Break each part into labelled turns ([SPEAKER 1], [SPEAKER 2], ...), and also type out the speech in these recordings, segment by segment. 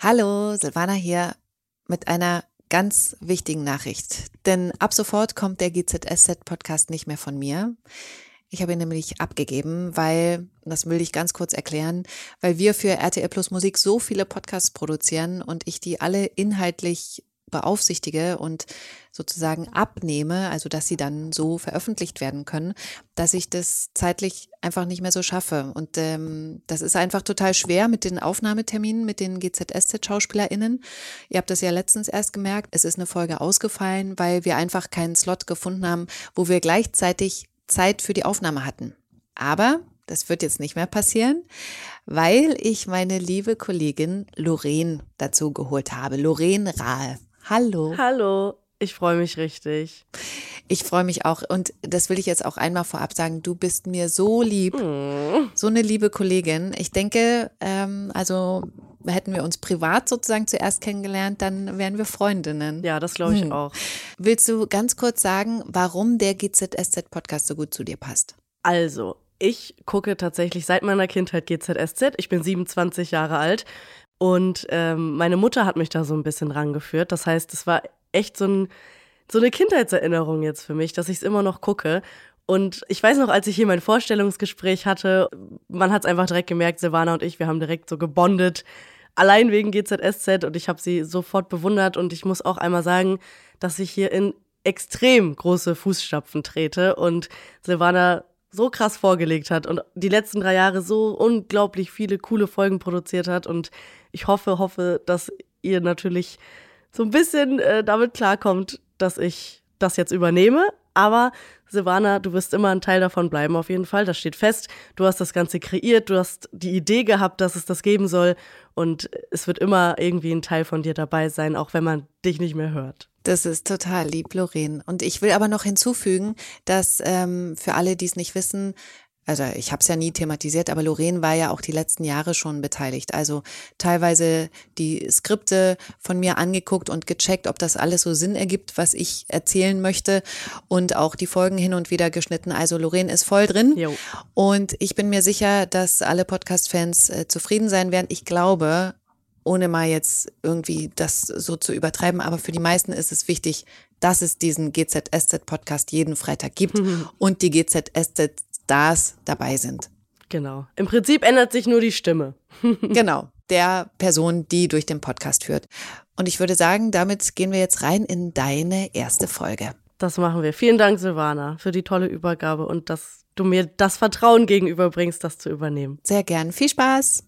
[SPEAKER 1] Hallo, Silvana hier mit einer ganz wichtigen Nachricht. Denn ab sofort kommt der GZSZ-Podcast nicht mehr von mir. Ich habe ihn nämlich abgegeben, weil, das will ich ganz kurz erklären, weil wir für RTL Plus Musik so viele Podcasts produzieren und ich die alle inhaltlich beaufsichtige und sozusagen abnehme, also dass sie dann so veröffentlicht werden können, dass ich das zeitlich einfach nicht mehr so schaffe. Und ähm, das ist einfach total schwer mit den Aufnahmeterminen, mit den GZSZ-SchauspielerInnen. Ihr habt das ja letztens erst gemerkt, es ist eine Folge ausgefallen, weil wir einfach keinen Slot gefunden haben, wo wir gleichzeitig Zeit für die Aufnahme hatten. Aber das wird jetzt nicht mehr passieren, weil ich meine liebe Kollegin Lorraine dazu geholt habe. Lorraine Rahl. Hallo.
[SPEAKER 2] Hallo. Ich freue mich richtig.
[SPEAKER 1] Ich freue mich auch. Und das will ich jetzt auch einmal vorab sagen. Du bist mir so lieb. Mm. So eine liebe Kollegin. Ich denke, ähm, also hätten wir uns privat sozusagen zuerst kennengelernt, dann wären wir Freundinnen.
[SPEAKER 2] Ja, das glaube ich hm. auch.
[SPEAKER 1] Willst du ganz kurz sagen, warum der GZSZ-Podcast so gut zu dir passt?
[SPEAKER 2] Also, ich gucke tatsächlich seit meiner Kindheit GZSZ. Ich bin 27 Jahre alt und ähm, meine Mutter hat mich da so ein bisschen rangeführt. Das heißt, es war echt so, ein, so eine Kindheitserinnerung jetzt für mich, dass ich es immer noch gucke. Und ich weiß noch, als ich hier mein Vorstellungsgespräch hatte, man hat es einfach direkt gemerkt, Silvana und ich, wir haben direkt so gebondet, allein wegen GZSZ und ich habe sie sofort bewundert und ich muss auch einmal sagen, dass ich hier in extrem große Fußstapfen trete und Silvana so krass vorgelegt hat und die letzten drei Jahre so unglaublich viele coole Folgen produziert hat und ich hoffe, hoffe, dass ihr natürlich so ein bisschen äh, damit klarkommt, dass ich das jetzt übernehme. Aber Silvana, du wirst immer ein Teil davon bleiben, auf jeden Fall. Das steht fest. Du hast das Ganze kreiert, du hast die Idee gehabt, dass es das geben soll. Und es wird immer irgendwie ein Teil von dir dabei sein, auch wenn man dich nicht mehr hört.
[SPEAKER 1] Das ist total lieb, Lorraine. Und ich will aber noch hinzufügen, dass ähm, für alle, die es nicht wissen, also ich habe es ja nie thematisiert, aber Lorraine war ja auch die letzten Jahre schon beteiligt. Also teilweise die Skripte von mir angeguckt und gecheckt, ob das alles so Sinn ergibt, was ich erzählen möchte und auch die Folgen hin und wieder geschnitten. Also Lorraine ist voll drin jo. und ich bin mir sicher, dass alle Podcast-Fans äh, zufrieden sein werden. Ich glaube, ohne mal jetzt irgendwie das so zu übertreiben, aber für die meisten ist es wichtig, dass es diesen GZSZ-Podcast jeden Freitag gibt mhm. und die GZSZ Stars dabei sind.
[SPEAKER 2] Genau. Im Prinzip ändert sich nur die Stimme.
[SPEAKER 1] genau. Der Person, die durch den Podcast führt. Und ich würde sagen, damit gehen wir jetzt rein in deine erste Folge.
[SPEAKER 2] Das machen wir. Vielen Dank, Silvana, für die tolle Übergabe und dass du mir das Vertrauen gegenüberbringst, das zu übernehmen.
[SPEAKER 1] Sehr gern. Viel Spaß.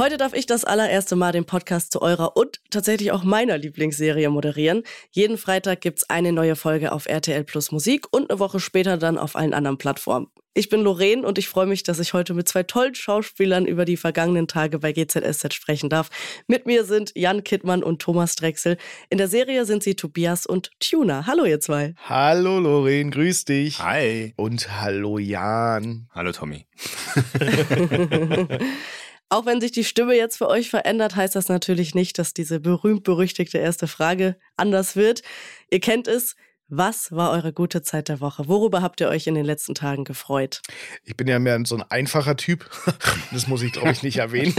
[SPEAKER 2] Heute darf ich das allererste Mal den Podcast zu eurer und tatsächlich auch meiner Lieblingsserie moderieren. Jeden Freitag gibt's eine neue Folge auf RTL Plus Musik und eine Woche später dann auf allen anderen Plattformen. Ich bin Lorraine und ich freue mich, dass ich heute mit zwei tollen Schauspielern über die vergangenen Tage bei GZSZ sprechen darf. Mit mir sind Jan Kittmann und Thomas Drechsel. In der Serie sind sie Tobias und Tuna. Hallo ihr zwei.
[SPEAKER 3] Hallo Lorraine, grüß dich.
[SPEAKER 4] Hi.
[SPEAKER 3] Und hallo Jan.
[SPEAKER 4] Hallo Tommy.
[SPEAKER 2] Auch wenn sich die Stimme jetzt für euch verändert, heißt das natürlich nicht, dass diese berühmt-berüchtigte erste Frage anders wird. Ihr kennt es, was war eure gute Zeit der Woche? Worüber habt ihr euch in den letzten Tagen gefreut?
[SPEAKER 3] Ich bin ja mehr so ein einfacher Typ. Das muss ich, glaube ich, nicht erwähnen.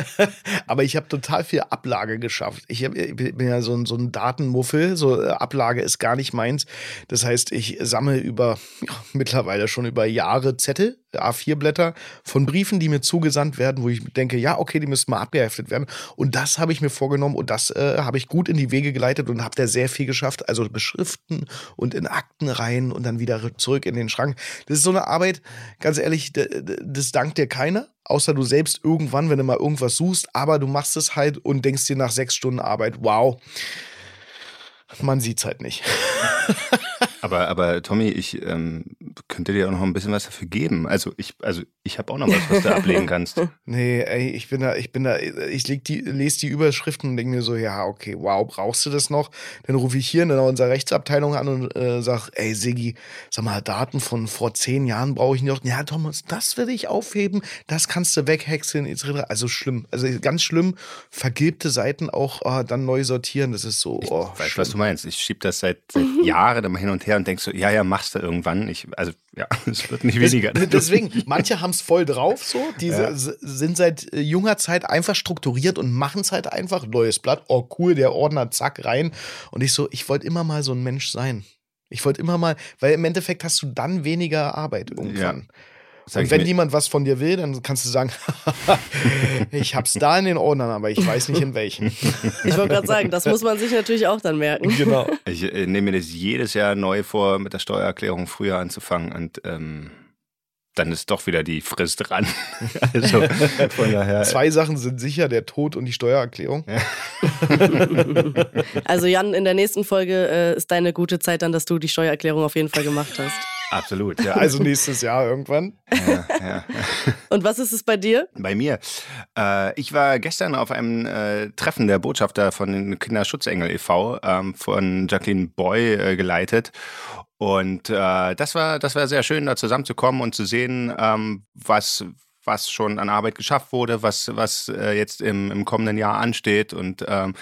[SPEAKER 3] Aber ich habe total viel Ablage geschafft. Ich, hab, ich bin ja so ein, so ein Datenmuffel. So äh, Ablage ist gar nicht meins. Das heißt, ich sammle über ja, mittlerweile schon über Jahre Zettel, A4-Blätter von Briefen, die mir zugesandt werden, wo ich denke, ja, okay, die müssten mal abgeheftet werden. Und das habe ich mir vorgenommen und das äh, habe ich gut in die Wege geleitet und habe da sehr viel geschafft. Also beschriften und in Akten rein und dann wieder zurück in den Schrank. Das ist so eine Arbeit, ganz ehrlich, das dankt dir keiner, außer du selbst irgendwann, wenn du mal irgendwas suchst, aber du machst es halt und denkst dir nach sechs Stunden Arbeit, wow, man sieht es halt nicht.
[SPEAKER 4] aber, aber Tommy, ich ähm, könnte dir auch noch ein bisschen was dafür geben. Also ich, also ich habe auch noch was, was du ablegen kannst.
[SPEAKER 3] Nee, ey, ich bin da, ich bin da, ich leg die, lese die Überschriften und denke mir so, ja, okay, wow, brauchst du das noch? Dann rufe ich hier in unserer Rechtsabteilung an und äh, sag, ey, Siggi, sag mal, Daten von vor zehn Jahren brauche ich noch. Ja, Thomas, das will ich aufheben, das kannst du weghexeln, etc. Also schlimm, also ganz schlimm, vergilbte Seiten auch oh, dann neu sortieren, das ist so, oh,
[SPEAKER 4] ich weiß, was du meinst. Ich schiebe das seit, seit Jahren immer hin und her und denk so, ja, ja, machst du irgendwann. Ich, also, ja, es wird nicht weniger.
[SPEAKER 3] Deswegen, manche haben es voll drauf, so. Die ja. sind seit äh, junger Zeit einfach strukturiert und machen es halt einfach. Neues Blatt, oh cool, der Ordner, zack, rein. Und ich so, ich wollte immer mal so ein Mensch sein. Ich wollte immer mal, weil im Endeffekt hast du dann weniger Arbeit irgendwann. Ja. Und wenn jemand was von dir will, dann kannst du sagen, ich hab's da in den Ordnern, aber ich weiß nicht in welchen.
[SPEAKER 2] Ich wollte gerade sagen, das muss man sich natürlich auch dann merken.
[SPEAKER 4] Genau. Ich äh, nehme mir das jedes Jahr neu vor, mit der Steuererklärung früher anzufangen und ähm, dann ist doch wieder die Frist dran.
[SPEAKER 3] also von daher. Zwei Sachen sind sicher, der Tod und die Steuererklärung.
[SPEAKER 2] also Jan, in der nächsten Folge äh, ist deine gute Zeit dann, dass du die Steuererklärung auf jeden Fall gemacht hast.
[SPEAKER 4] Absolut,
[SPEAKER 3] ja. Also nächstes Jahr irgendwann. Ja,
[SPEAKER 2] ja. Und was ist es bei dir?
[SPEAKER 4] Bei mir. Äh, ich war gestern auf einem äh, Treffen der Botschafter von den Kinderschutzengel e.V. Ähm, von Jacqueline Boy äh, geleitet. Und äh, das war das war sehr schön, da zusammenzukommen und zu sehen, ähm, was was schon an Arbeit geschafft wurde, was, was äh, jetzt im, im kommenden Jahr ansteht. Und ähm,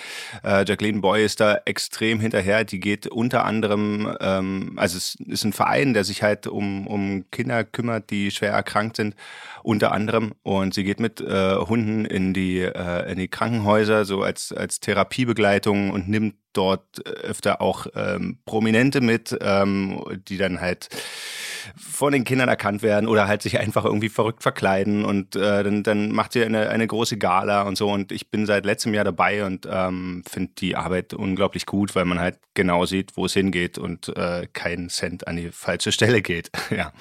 [SPEAKER 4] äh, Jacqueline Boy ist da extrem hinterher. Die geht unter anderem, ähm, also es ist ein Verein, der sich halt um, um Kinder kümmert, die schwer erkrankt sind, unter anderem. Und sie geht mit äh, Hunden in die, äh, in die Krankenhäuser, so als, als Therapiebegleitung und nimmt dort öfter auch ähm, Prominente mit, ähm, die dann halt von den Kindern erkannt werden oder halt sich einfach irgendwie verrückt verkleiden und äh, dann, dann macht sie eine, eine große Gala und so und ich bin seit letztem Jahr dabei und ähm, finde die Arbeit unglaublich gut, weil man halt genau sieht, wo es hingeht und äh, kein Cent an die falsche Stelle geht. ja.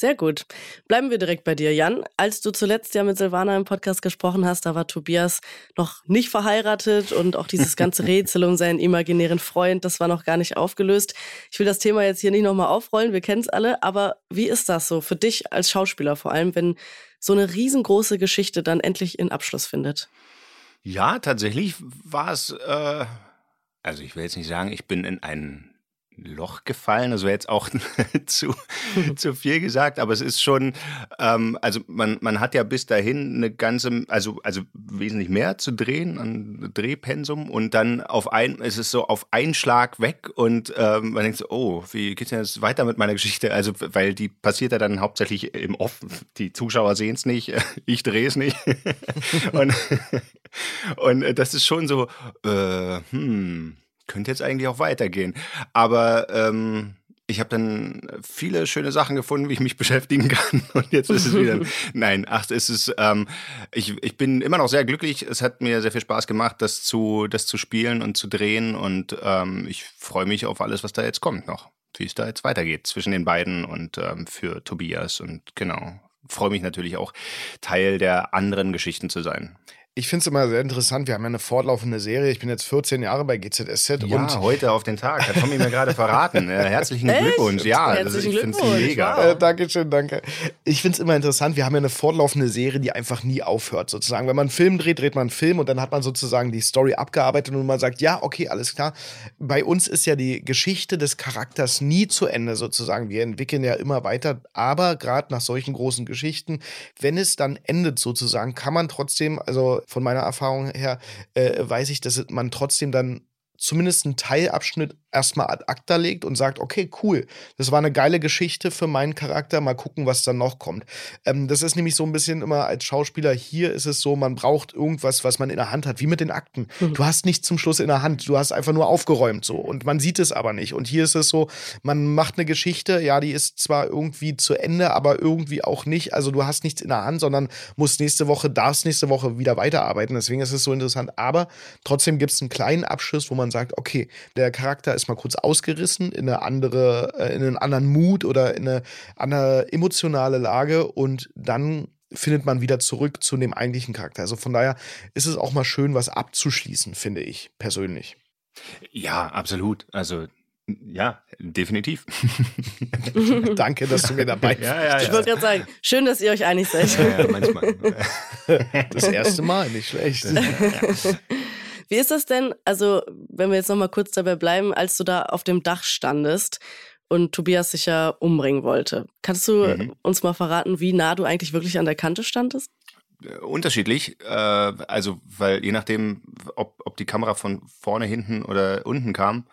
[SPEAKER 2] Sehr gut. Bleiben wir direkt bei dir, Jan. Als du zuletzt ja mit Silvana im Podcast gesprochen hast, da war Tobias noch nicht verheiratet und auch dieses ganze Rätsel um seinen imaginären Freund, das war noch gar nicht aufgelöst. Ich will das Thema jetzt hier nicht nochmal aufrollen, wir kennen es alle, aber wie ist das so für dich als Schauspieler, vor allem wenn so eine riesengroße Geschichte dann endlich in Abschluss findet?
[SPEAKER 4] Ja, tatsächlich war es, äh, also ich will jetzt nicht sagen, ich bin in einen Loch gefallen. Wäre jetzt auch zu, zu viel gesagt, aber es ist schon, ähm, also man, man hat ja bis dahin eine ganze, also, also wesentlich mehr zu drehen an Drehpensum und dann auf ein, ist es so auf einen Schlag weg und ähm, man denkt so, oh, wie geht's denn jetzt weiter mit meiner Geschichte? Also, weil die passiert ja dann hauptsächlich im Off. Die Zuschauer sehen es nicht, ich drehe es nicht. und, und das ist schon so, äh, hm könnte jetzt eigentlich auch weitergehen. Aber ähm, ich habe dann viele schöne Sachen gefunden, wie ich mich beschäftigen kann. Und jetzt ist es wieder. nein, ach, es ist. Ähm, ich, ich bin immer noch sehr glücklich. Es hat mir sehr viel Spaß gemacht, das zu, das zu spielen und zu drehen. Und ähm, ich freue mich auf alles, was da jetzt kommt noch. Wie es da jetzt weitergeht zwischen den beiden und ähm, für Tobias. Und genau. Freue mich natürlich auch, Teil der anderen Geschichten zu sein
[SPEAKER 3] ich finde es immer sehr interessant. Wir haben ja eine fortlaufende Serie. Ich bin jetzt 14 Jahre bei GZSZ.
[SPEAKER 4] Ja, und heute auf den Tag. Hat Tommy mir gerade verraten. Äh, herzlichen Echt? Glückwunsch. Ja,
[SPEAKER 2] herzlichen also ich finde
[SPEAKER 3] es mega. Äh, Dankeschön, danke. Ich finde es immer interessant. Wir haben ja eine fortlaufende Serie, die einfach nie aufhört, sozusagen. Wenn man einen Film dreht, dreht man einen Film und dann hat man sozusagen die Story abgearbeitet und man sagt, ja, okay, alles klar. Bei uns ist ja die Geschichte des Charakters nie zu Ende, sozusagen. Wir entwickeln ja immer weiter. Aber gerade nach solchen großen Geschichten, wenn es dann endet, sozusagen, kann man trotzdem, also von meiner Erfahrung her, äh, weiß ich, dass man trotzdem dann zumindest einen Teilabschnitt erstmal ad acta legt und sagt, okay, cool, das war eine geile Geschichte für meinen Charakter, mal gucken, was dann noch kommt. Ähm, das ist nämlich so ein bisschen immer als Schauspieler, hier ist es so, man braucht irgendwas, was man in der Hand hat, wie mit den Akten. Mhm. Du hast nichts zum Schluss in der Hand, du hast einfach nur aufgeräumt so und man sieht es aber nicht. Und hier ist es so, man macht eine Geschichte, ja, die ist zwar irgendwie zu Ende, aber irgendwie auch nicht. Also du hast nichts in der Hand, sondern musst nächste Woche, darfst nächste Woche wieder weiterarbeiten. Deswegen ist es so interessant. Aber trotzdem gibt es einen kleinen Abschluss, wo man sagt, okay, der Charakter ist mal kurz ausgerissen in eine andere, äh, in einen anderen Mut oder in eine andere emotionale Lage und dann findet man wieder zurück zu dem eigentlichen Charakter. Also von daher ist es auch mal schön, was abzuschließen, finde ich persönlich.
[SPEAKER 4] Ja, absolut. Also Ja, definitiv.
[SPEAKER 3] Danke, dass du mir dabei bist.
[SPEAKER 2] Ja, ja, ich wollte gerade sagen, schön, dass ihr euch einig seid.
[SPEAKER 4] Ja, manchmal.
[SPEAKER 3] Das erste Mal, nicht schlecht.
[SPEAKER 2] Wie ist das denn, also wenn wir jetzt nochmal kurz dabei bleiben, als du da auf dem Dach standest und Tobias sich ja umbringen wollte. Kannst du mhm. uns mal verraten, wie nah du eigentlich wirklich an der Kante standest?
[SPEAKER 4] Äh, unterschiedlich, äh, also weil je nachdem, ob, ob die Kamera von vorne, hinten oder unten kam,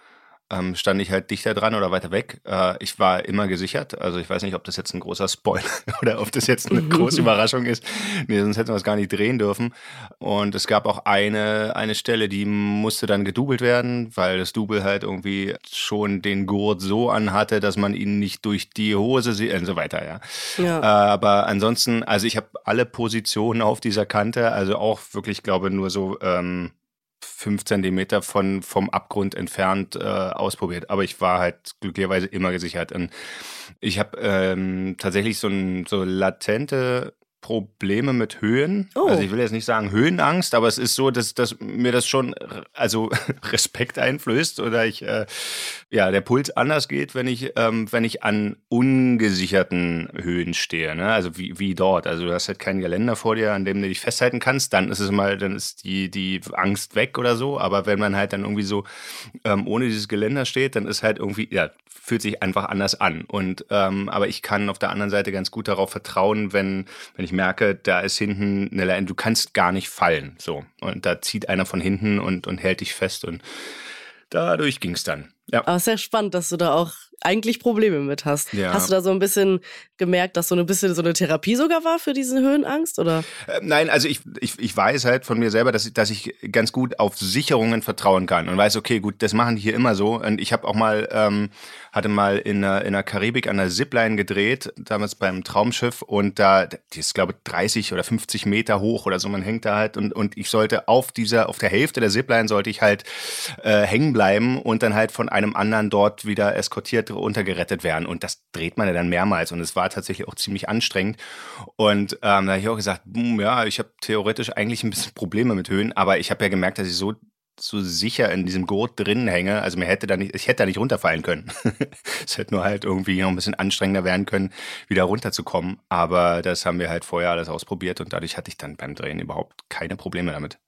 [SPEAKER 4] ähm, stand ich halt dichter dran oder weiter weg. Äh, ich war immer gesichert. Also ich weiß nicht, ob das jetzt ein großer Spoiler oder ob das jetzt eine große Überraschung ist. Nee, sonst hätten wir es gar nicht drehen dürfen. Und es gab auch eine, eine Stelle, die musste dann gedoubelt werden, weil das Double halt irgendwie schon den Gurt so anhatte, dass man ihn nicht durch die Hose sieht und so weiter, ja. ja. Äh, aber ansonsten, also ich habe alle Positionen auf dieser Kante, also auch wirklich, glaube nur so ähm, fünf Zentimeter von, vom Abgrund entfernt äh, ausprobiert. Aber ich war halt glücklicherweise immer gesichert. Und ich habe ähm, tatsächlich so, ein, so latente Probleme mit Höhen. Oh. Also ich will jetzt nicht sagen Höhenangst, aber es ist so, dass, dass mir das schon also Respekt einflößt oder ich äh, ja der Puls anders geht, wenn ich ähm, wenn ich an ungesicherten Höhen stehe. Ne? Also wie, wie dort. Also du hast halt kein Geländer vor dir, an dem du dich festhalten kannst. Dann ist es mal, dann ist die die Angst weg oder so. Aber wenn man halt dann irgendwie so ähm, ohne dieses Geländer steht, dann ist halt irgendwie ja fühlt sich einfach anders an. Und ähm, aber ich kann auf der anderen Seite ganz gut darauf vertrauen, wenn wenn ich merke, da ist hinten eine Leine, du kannst gar nicht fallen. So. Und da zieht einer von hinten und, und hält dich fest. Und dadurch ging es dann.
[SPEAKER 2] Ja. Aber sehr spannend, dass du da auch eigentlich Probleme mit hast. Ja. Hast du da so ein bisschen gemerkt, dass so ein bisschen so eine Therapie sogar war für diese Höhenangst? Oder?
[SPEAKER 4] Äh, nein, also ich, ich, ich weiß halt von mir selber, dass ich, dass ich ganz gut auf Sicherungen vertrauen kann und weiß, okay, gut, das machen die hier immer so. Und ich habe auch mal, ähm, hatte mal in der, in der Karibik an der Zipline gedreht, damals beim Traumschiff und da, die ist glaube ich 30 oder 50 Meter hoch oder so, man hängt da halt und, und ich sollte auf dieser, auf der Hälfte der Zipline sollte ich halt äh, hängen bleiben und dann halt von einem anderen dort wieder eskortiert untergerettet werden. Und das dreht man ja dann mehrmals. Und es war tatsächlich auch ziemlich anstrengend. Und ähm, da habe ich auch gesagt, boom, ja, ich habe theoretisch eigentlich ein bisschen Probleme mit Höhen, aber ich habe ja gemerkt, dass ich so so sicher in diesem Gurt drin hänge. Also mir hätte da nicht, ich hätte da nicht runterfallen können. es hätte nur halt irgendwie noch ein bisschen anstrengender werden können, wieder runterzukommen. Aber das haben wir halt vorher alles ausprobiert und dadurch hatte ich dann beim Drehen überhaupt keine Probleme damit.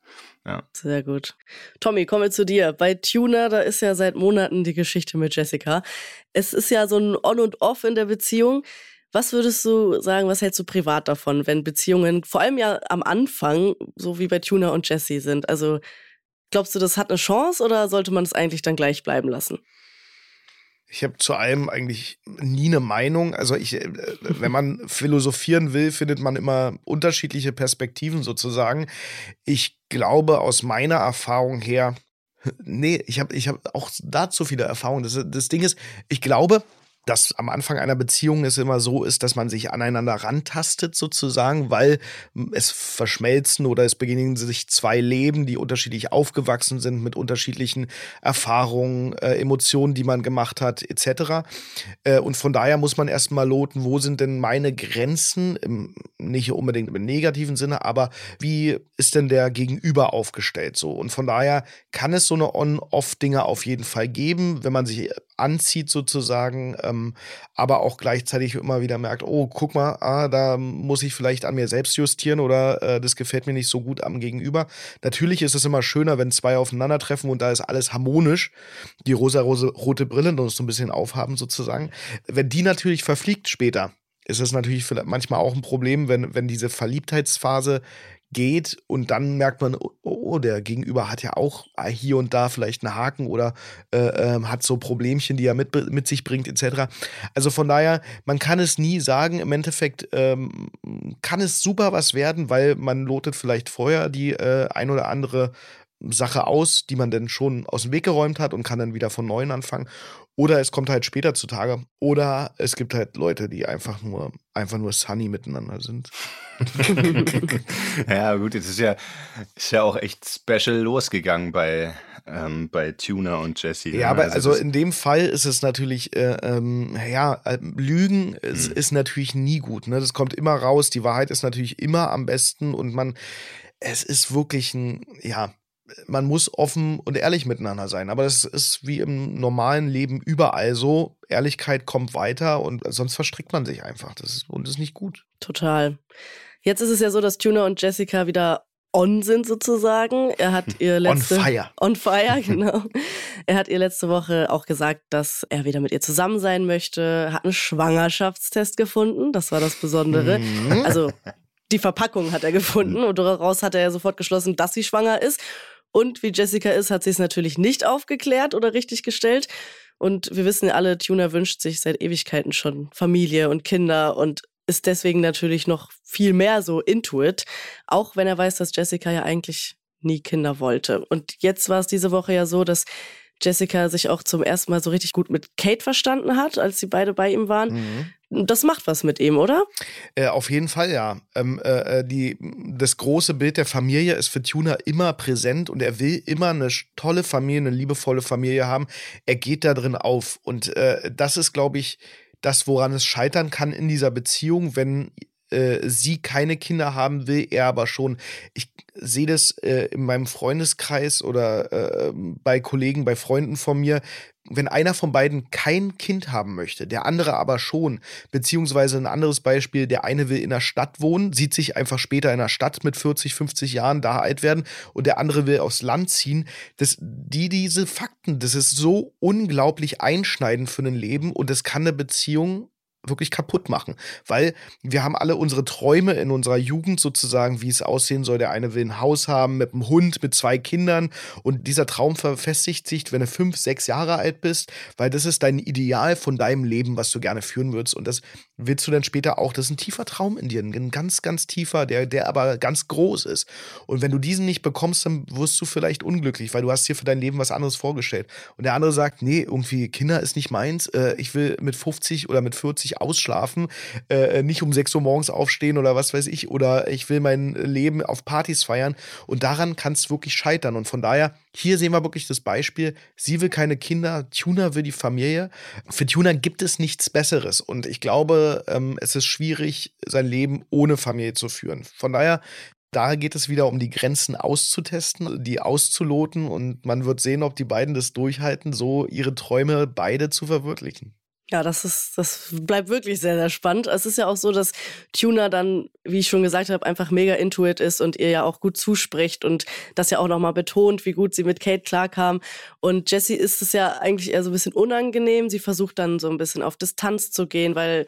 [SPEAKER 4] Ja.
[SPEAKER 2] Sehr gut. Tommy, kommen wir zu dir. Bei Tuner, da ist ja seit Monaten die Geschichte mit Jessica. Es ist ja so ein On und Off in der Beziehung. Was würdest du sagen, was hältst du privat davon, wenn Beziehungen, vor allem ja am Anfang, so wie bei Tuner und Jessie sind? Also glaubst du, das hat eine Chance oder sollte man es eigentlich dann gleich bleiben lassen?
[SPEAKER 3] Ich habe zu allem eigentlich nie eine Meinung. Also ich, äh, wenn man philosophieren will, findet man immer unterschiedliche Perspektiven sozusagen. Ich glaube aus meiner Erfahrung her, nee, ich habe ich hab auch dazu viele Erfahrungen. Das, das Ding ist, ich glaube, dass am Anfang einer Beziehung es immer so ist, dass man sich aneinander rantastet sozusagen, weil es verschmelzen oder es beginnen sich zwei Leben, die unterschiedlich aufgewachsen sind mit unterschiedlichen Erfahrungen, äh, Emotionen, die man gemacht hat etc. Äh, und von daher muss man erstmal loten, wo sind denn meine Grenzen, im, nicht unbedingt im negativen Sinne, aber wie ist denn der Gegenüber aufgestellt so? Und von daher kann es so eine On-Off-Dinge auf jeden Fall geben, wenn man sich anzieht sozusagen, ähm, aber auch gleichzeitig immer wieder merkt, oh, guck mal, ah, da muss ich vielleicht an mir selbst justieren oder äh, das gefällt mir nicht so gut am Gegenüber. Natürlich ist es immer schöner, wenn zwei aufeinandertreffen und da ist alles harmonisch, die rosa-rote Brille uns so ein bisschen aufhaben sozusagen. Wenn die natürlich verfliegt später, ist es natürlich manchmal auch ein Problem, wenn, wenn diese Verliebtheitsphase geht und dann merkt man, oh, oh, der Gegenüber hat ja auch hier und da vielleicht einen Haken oder äh, äh, hat so Problemchen, die er mit, mit sich bringt, etc. Also von daher, man kann es nie sagen, im Endeffekt ähm, kann es super was werden, weil man lotet vielleicht vorher die äh, ein oder andere Sache aus, die man dann schon aus dem Weg geräumt hat und kann dann wieder von neuem anfangen. Oder es kommt halt später zutage. Oder es gibt halt Leute, die einfach nur, einfach nur sunny miteinander sind.
[SPEAKER 4] ja, gut, jetzt ist ja, ist ja auch echt special losgegangen bei, ähm, bei Tuna und Jesse.
[SPEAKER 3] Ja, ne? aber also, also in dem Fall ist es natürlich, äh, ähm, ja, äh, Lügen ist, hm. ist natürlich nie gut. Ne? Das kommt immer raus. Die Wahrheit ist natürlich immer am besten und man, es ist wirklich ein, ja, man muss offen und ehrlich miteinander sein. Aber das ist wie im normalen Leben überall so. Ehrlichkeit kommt weiter und sonst verstrickt man sich einfach. Das ist, und das ist nicht gut.
[SPEAKER 2] Total. Jetzt ist es ja so, dass Tuna und Jessica wieder on sind sozusagen. Er hat ihr letzte
[SPEAKER 3] on fire.
[SPEAKER 2] On fire, genau. er hat ihr letzte Woche auch gesagt, dass er wieder mit ihr zusammen sein möchte, hat einen Schwangerschaftstest gefunden, das war das Besondere. Mhm. Also die Verpackung hat er gefunden und daraus hat er ja sofort geschlossen, dass sie schwanger ist. Und wie Jessica ist, hat sie es natürlich nicht aufgeklärt oder richtig gestellt. Und wir wissen ja alle, Tuna wünscht sich seit Ewigkeiten schon Familie und Kinder und ist deswegen natürlich noch viel mehr so into it, auch wenn er weiß, dass Jessica ja eigentlich nie Kinder wollte. Und jetzt war es diese Woche ja so, dass Jessica sich auch zum ersten Mal so richtig gut mit Kate verstanden hat, als sie beide bei ihm waren. Mhm. Das macht was mit ihm, oder?
[SPEAKER 3] Äh, auf jeden Fall, ja. Ähm, äh, äh die, das große Bild der Familie ist für Tuna immer präsent und er will immer eine tolle Familie, eine liebevolle Familie haben. Er geht da drin auf. Und äh, das ist, glaube ich, das, woran es scheitern kann in dieser Beziehung, wenn äh, sie keine Kinder haben will, er aber schon. Ich sehe das äh, in meinem Freundeskreis oder äh, bei Kollegen, bei Freunden von mir, wenn einer von beiden kein Kind haben möchte, der andere aber schon, beziehungsweise ein anderes Beispiel, der eine will in der Stadt wohnen, sieht sich einfach später in der Stadt mit 40, 50 Jahren da alt werden und der andere will aufs Land ziehen, das, die, diese Fakten, das ist so unglaublich einschneidend für ein Leben und das kann eine Beziehung wirklich kaputt machen. Weil wir haben alle unsere Träume in unserer Jugend sozusagen, wie es aussehen soll. Der eine will ein Haus haben mit einem Hund, mit zwei Kindern. Und dieser Traum verfestigt sich, wenn du fünf, sechs Jahre alt bist, weil das ist dein Ideal von deinem Leben, was du gerne führen würdest. Und das willst du dann später auch. Das ist ein tiefer Traum in dir, ein ganz, ganz tiefer, der, der aber ganz groß ist. Und wenn du diesen nicht bekommst, dann wirst du vielleicht unglücklich, weil du hast dir für dein Leben was anderes vorgestellt. Und der andere sagt, nee, irgendwie Kinder ist nicht meins. Äh, ich will mit 50 oder mit 40 ausschlafen, äh, nicht um 6 Uhr morgens aufstehen oder was weiß ich, oder ich will mein Leben auf Partys feiern. Und daran kann es wirklich scheitern. Und von daher, hier sehen wir wirklich das Beispiel. Sie will keine Kinder, Tuna will die Familie. Für Tuna gibt es nichts Besseres. Und ich glaube, ähm, es ist schwierig, sein Leben ohne Familie zu führen. Von daher da geht es wieder um die Grenzen auszutesten, die auszuloten und man wird sehen, ob die beiden das durchhalten, so ihre Träume beide zu verwirklichen.
[SPEAKER 2] Ja, das ist, das bleibt wirklich sehr, sehr spannend. Es ist ja auch so, dass Tuna dann, wie ich schon gesagt habe, einfach mega intuit ist und ihr ja auch gut zuspricht und das ja auch nochmal betont, wie gut sie mit Kate klarkam. Und Jessie ist es ja eigentlich eher so ein bisschen unangenehm. Sie versucht dann so ein bisschen auf Distanz zu gehen, weil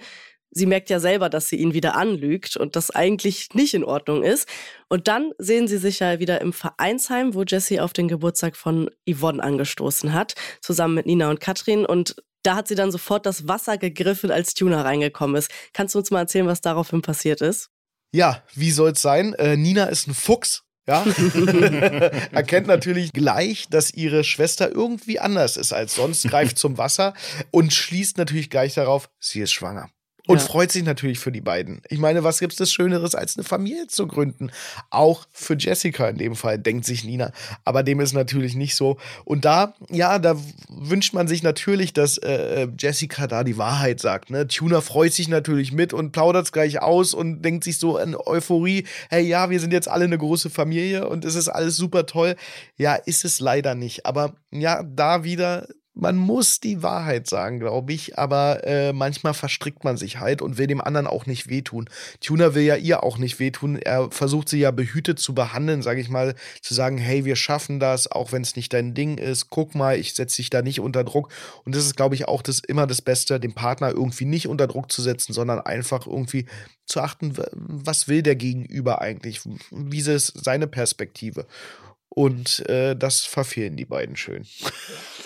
[SPEAKER 2] sie merkt ja selber, dass sie ihn wieder anlügt und das eigentlich nicht in Ordnung ist. Und dann sehen sie sich ja wieder im Vereinsheim, wo Jessie auf den Geburtstag von Yvonne angestoßen hat, zusammen mit Nina und Katrin. Und da hat sie dann sofort das Wasser gegriffen, als Tuna reingekommen ist. Kannst du uns mal erzählen, was daraufhin passiert ist?
[SPEAKER 3] Ja, wie soll es sein? Äh, Nina ist ein Fuchs. Ja, erkennt natürlich gleich, dass ihre Schwester irgendwie anders ist als sonst, greift zum Wasser und schließt natürlich gleich darauf, sie ist schwanger. Und ja. freut sich natürlich für die beiden. Ich meine, was gibt es Schöneres, als eine Familie zu gründen? Auch für Jessica in dem Fall, denkt sich Nina. Aber dem ist natürlich nicht so. Und da, ja, da wünscht man sich natürlich, dass äh, Jessica da die Wahrheit sagt. Ne? Tuna freut sich natürlich mit und plaudert es gleich aus und denkt sich so in Euphorie, hey, ja, wir sind jetzt alle eine große Familie und es ist alles super toll. Ja, ist es leider nicht. Aber ja, da wieder man muss die Wahrheit sagen, glaube ich, aber äh, manchmal verstrickt man sich halt und will dem anderen auch nicht wehtun. Tuna will ja ihr auch nicht wehtun. Er versucht sie ja behütet zu behandeln, sage ich mal, zu sagen, hey, wir schaffen das, auch wenn es nicht dein Ding ist. Guck mal, ich setze dich da nicht unter Druck. Und das ist, glaube ich, auch das immer das Beste, den Partner irgendwie nicht unter Druck zu setzen, sondern einfach irgendwie zu achten, was will der Gegenüber eigentlich? Wie ist seine Perspektive? Und äh, das verfehlen die beiden schön.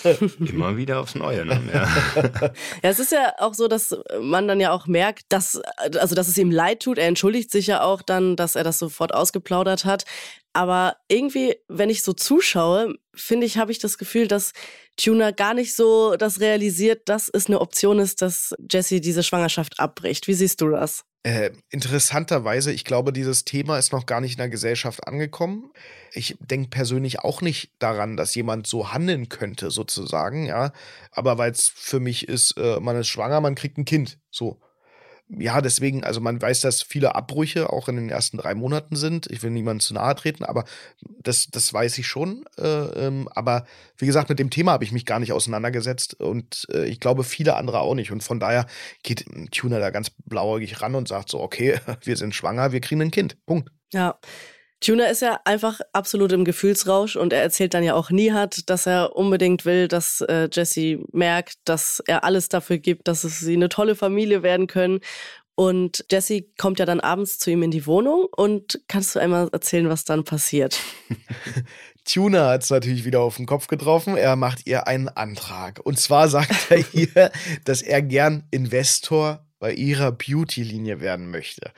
[SPEAKER 4] Immer wieder aufs Neue. Ne? Ja.
[SPEAKER 2] ja, es ist ja auch so, dass man dann ja auch merkt, dass, also, dass es ihm leid tut. Er entschuldigt sich ja auch dann, dass er das sofort ausgeplaudert hat. Aber irgendwie, wenn ich so zuschaue, finde ich, habe ich das Gefühl, dass Tuna gar nicht so das realisiert, dass es eine Option ist, dass Jesse diese Schwangerschaft abbricht. Wie siehst du das?
[SPEAKER 3] Äh, interessanterweise, ich glaube, dieses Thema ist noch gar nicht in der Gesellschaft angekommen. Ich denke persönlich auch nicht daran, dass jemand so handeln könnte, sozusagen, ja. Aber weil es für mich ist, äh, man ist schwanger, man kriegt ein Kind. So. Ja, deswegen, also man weiß, dass viele Abbrüche auch in den ersten drei Monaten sind. Ich will niemandem zu nahe treten, aber das, das weiß ich schon. Äh, ähm, aber wie gesagt, mit dem Thema habe ich mich gar nicht auseinandergesetzt und äh, ich glaube, viele andere auch nicht. Und von daher geht ein Tuner da ganz blauäugig ran und sagt so, okay, wir sind schwanger, wir kriegen ein Kind. Punkt.
[SPEAKER 2] Ja. Tuna ist ja einfach absolut im Gefühlsrausch und er erzählt dann ja auch Nihat, dass er unbedingt will, dass äh, Jesse merkt, dass er alles dafür gibt, dass es sie eine tolle Familie werden können. Und Jesse kommt ja dann abends zu ihm in die Wohnung und kannst du einmal erzählen, was dann passiert?
[SPEAKER 3] Tuna hat es natürlich wieder auf den Kopf getroffen. Er macht ihr einen Antrag. Und zwar sagt er ihr, dass er gern Investor bei ihrer Beauty-Linie werden möchte.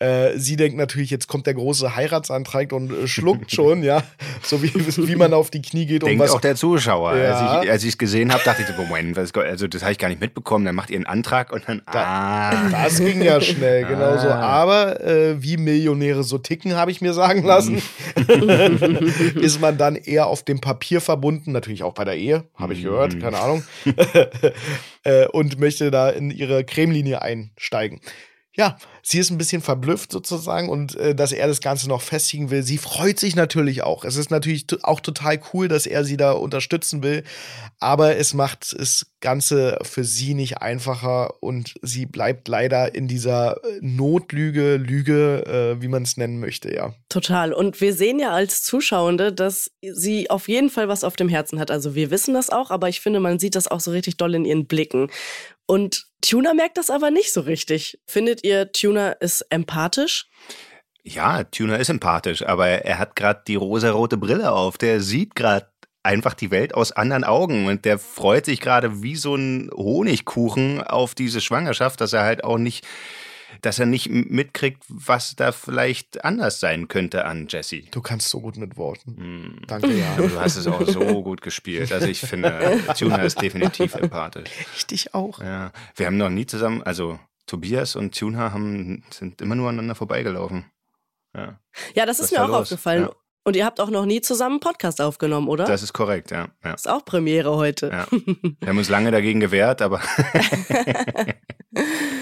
[SPEAKER 3] Äh, sie denkt natürlich, jetzt kommt der große Heiratsantrag und äh, schluckt schon, ja, so wie, wie man auf die Knie geht.
[SPEAKER 4] Denkt
[SPEAKER 3] was,
[SPEAKER 4] auch der Zuschauer.
[SPEAKER 3] Ja.
[SPEAKER 4] Als ich es gesehen habe, dachte ich, so, Moment, was, also das habe ich gar nicht mitbekommen. Dann macht ihr einen Antrag und dann,
[SPEAKER 3] Da-
[SPEAKER 4] ah.
[SPEAKER 3] Das ging ja schnell, genau so.
[SPEAKER 4] Ah.
[SPEAKER 3] Aber äh, wie Millionäre so ticken, habe ich mir sagen lassen, ist man dann eher auf dem Papier verbunden, natürlich auch bei der Ehe, habe ich gehört, keine Ahnung, äh, und möchte da in ihre Cremelinie einsteigen. Ja, sie ist ein bisschen verblüfft sozusagen und äh, dass er das Ganze noch festigen will. Sie freut sich natürlich auch. Es ist natürlich auch total cool, dass er sie da unterstützen will, aber es macht das Ganze für sie nicht einfacher und sie bleibt leider in dieser äh, Notlüge, Lüge, äh, wie man es nennen möchte, ja.
[SPEAKER 2] Total. Und wir sehen ja als Zuschauende, dass sie auf jeden Fall was auf dem Herzen hat. Also wir wissen das auch, aber ich finde, man sieht das auch so richtig doll in ihren Blicken. Und Tuna merkt das aber nicht so richtig. Findet ihr, Tuna ist empathisch?
[SPEAKER 4] Ja, Tuna ist sympathisch, aber er hat gerade die rosarote Brille auf. Der sieht gerade einfach die Welt aus anderen Augen und der freut sich gerade wie so ein Honigkuchen auf diese Schwangerschaft, dass er halt auch nicht, dass er nicht mitkriegt, was da vielleicht anders sein könnte an Jesse.
[SPEAKER 3] Du kannst so gut mit Worten.
[SPEAKER 4] Hm.
[SPEAKER 3] Danke, ja.
[SPEAKER 4] Du hast es auch so gut gespielt. Also ich finde, Tuna ist definitiv empathisch.
[SPEAKER 3] Ich dich auch.
[SPEAKER 4] Ja, wir haben noch nie zusammen, also Tobias und Tuna haben, sind immer nur aneinander vorbeigelaufen. Ja,
[SPEAKER 2] Ja, das
[SPEAKER 4] Was
[SPEAKER 2] ist mir auch
[SPEAKER 4] los?
[SPEAKER 2] aufgefallen.
[SPEAKER 4] Ja.
[SPEAKER 2] Und ihr habt auch noch nie zusammen einen Podcast aufgenommen, oder?
[SPEAKER 4] das ist korrekt, ja. ja.
[SPEAKER 2] ist auch Premiere heute.
[SPEAKER 4] Ja. Wir haben uns lange dagegen gewehrt, aber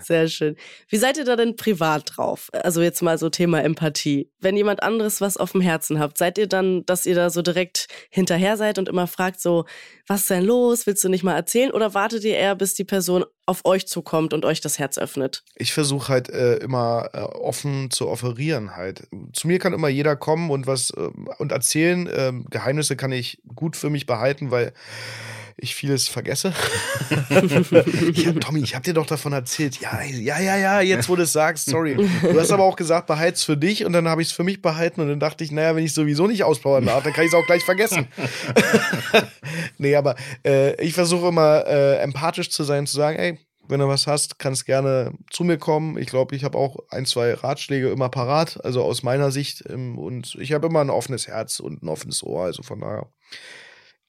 [SPEAKER 2] Sehr schön. Wie seid ihr da denn privat drauf? Also jetzt mal so Thema Empathie. Wenn jemand anderes was auf dem Herzen habt, seid ihr dann, dass ihr da so direkt hinterher seid und immer fragt so, was ist denn los? Willst du nicht mal erzählen? Oder wartet ihr eher, bis die Person auf euch zukommt und euch das Herz öffnet?
[SPEAKER 3] ich versuche halt äh, immer äh, offen zu offerieren halt. Zu mir kann immer jeder kommen und was äh, und erzählen. Ähm, Geheimnisse kann ich gut für mich behalten, weil ich vieles vergesse. ja, Tommy, ich habe dir doch davon erzählt. Ja, ja, ja, ja, jetzt wo du es sagst, sorry. Du hast aber auch gesagt, behalt's für dich und dann habe ich es für mich behalten und dann dachte ich, naja, wenn ich sowieso nicht auspowern darf, dann kann ich es auch gleich vergessen. nee, aber äh, ich versuche immer äh, empathisch zu sein, zu sagen, ey, wenn du was hast, kannst gerne zu mir kommen. Ich glaube, ich habe auch ein, zwei Ratschläge immer parat, also aus meiner Sicht. ähm, Und ich habe immer ein offenes Herz und ein offenes Ohr, also von daher.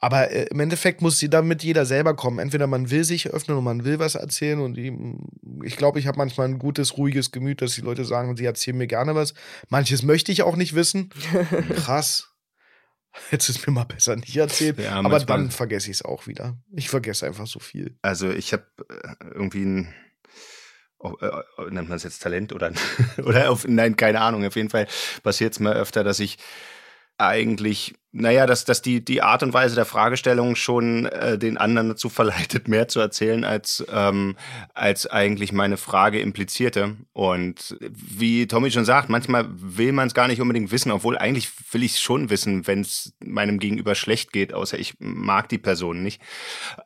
[SPEAKER 3] Aber äh, im Endeffekt muss sie damit jeder selber kommen. Entweder man will sich öffnen und man will was erzählen. Und ich glaube, ich habe manchmal ein gutes, ruhiges Gemüt, dass die Leute sagen, sie erzählen mir gerne was. Manches möchte ich auch nicht wissen. Krass. Jetzt ist mir mal besser nicht erzählt.
[SPEAKER 4] Ja,
[SPEAKER 3] aber dann vergesse ich es auch wieder. Ich vergesse einfach so viel.
[SPEAKER 4] also ich habe irgendwie ein, oh, äh, nennt man es jetzt Talent oder, oder auf, nein, keine Ahnung. Auf jeden Fall passiert es mir öfter, dass ich eigentlich, naja, dass, dass die, die Art und Weise der Fragestellung schon äh, den anderen dazu verleitet, mehr zu erzählen, als, ähm, als eigentlich meine Frage implizierte. Und wie Tommy schon sagt, manchmal will man es gar nicht unbedingt wissen, obwohl eigentlich will ich es schon wissen, wenn es meinem Gegenüber schlecht geht, außer ich mag die Person nicht.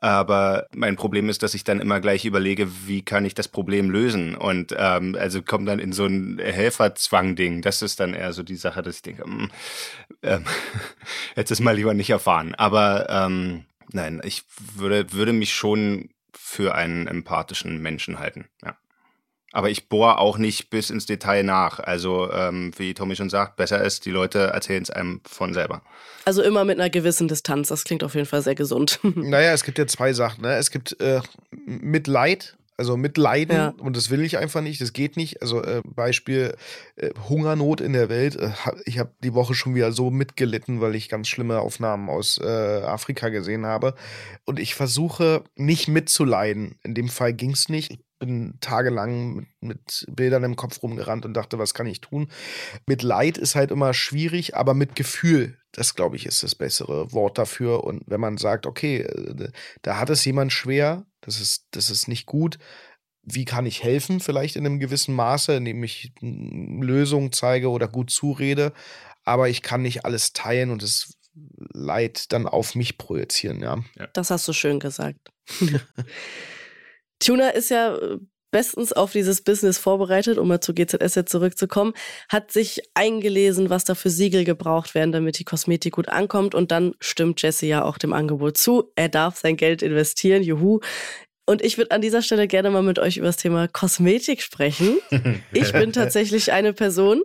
[SPEAKER 4] Aber mein Problem ist, dass ich dann immer gleich überlege, wie kann ich das Problem lösen? Und ähm, also komme dann in so ein Helferzwang-Ding. Das ist dann eher so die Sache, dass ich denke, hm, ähm, hätte es mal lieber nicht erfahren. Aber ähm, nein, ich würde, würde mich schon für einen empathischen Menschen halten. Ja. Aber ich bohre auch nicht bis ins Detail nach. Also, ähm, wie Tommy schon sagt, besser ist, die Leute erzählen es einem von selber.
[SPEAKER 2] Also immer mit einer gewissen Distanz. Das klingt auf jeden Fall sehr gesund.
[SPEAKER 3] Naja, es gibt ja zwei Sachen. Ne? Es gibt äh, Mitleid, Also mitleiden
[SPEAKER 2] Ja.
[SPEAKER 3] und das will ich einfach nicht, das geht nicht. Also äh, Beispiel äh, Hungernot in der Welt. Äh, ich habe die Woche schon wieder so mitgelitten, weil ich ganz schlimme Aufnahmen aus äh, Afrika gesehen habe. Und ich versuche nicht mitzuleiden. In dem Fall ging es nicht. Ich bin tagelang mit, mit Bildern im Kopf rumgerannt und dachte, was kann ich tun? Mit Leid ist halt immer schwierig, aber mit Gefühl, das glaube ich, ist das bessere Wort dafür. Und wenn man sagt, okay, äh, da hat es jemand schwer, das ist, das ist nicht gut. Wie kann ich helfen? Vielleicht in einem gewissen Maße, indem ich mm, Lösungen zeige oder gut zurede. Aber ich kann nicht alles teilen und das Leid dann auf mich projizieren, ja.
[SPEAKER 2] Das hast du schön gesagt. Tuna ist ja äh, bestens auf dieses Business vorbereitet, um mal zu GZS jetzt zurückzukommen, hat sich eingelesen, was da für Siegel gebraucht werden, damit die Kosmetik gut ankommt. Und dann stimmt Jesse ja auch dem Angebot zu. Er darf sein Geld investieren, juhu. Und ich würde an dieser Stelle gerne mal mit euch über das Thema Kosmetik sprechen. Ich bin tatsächlich eine Person.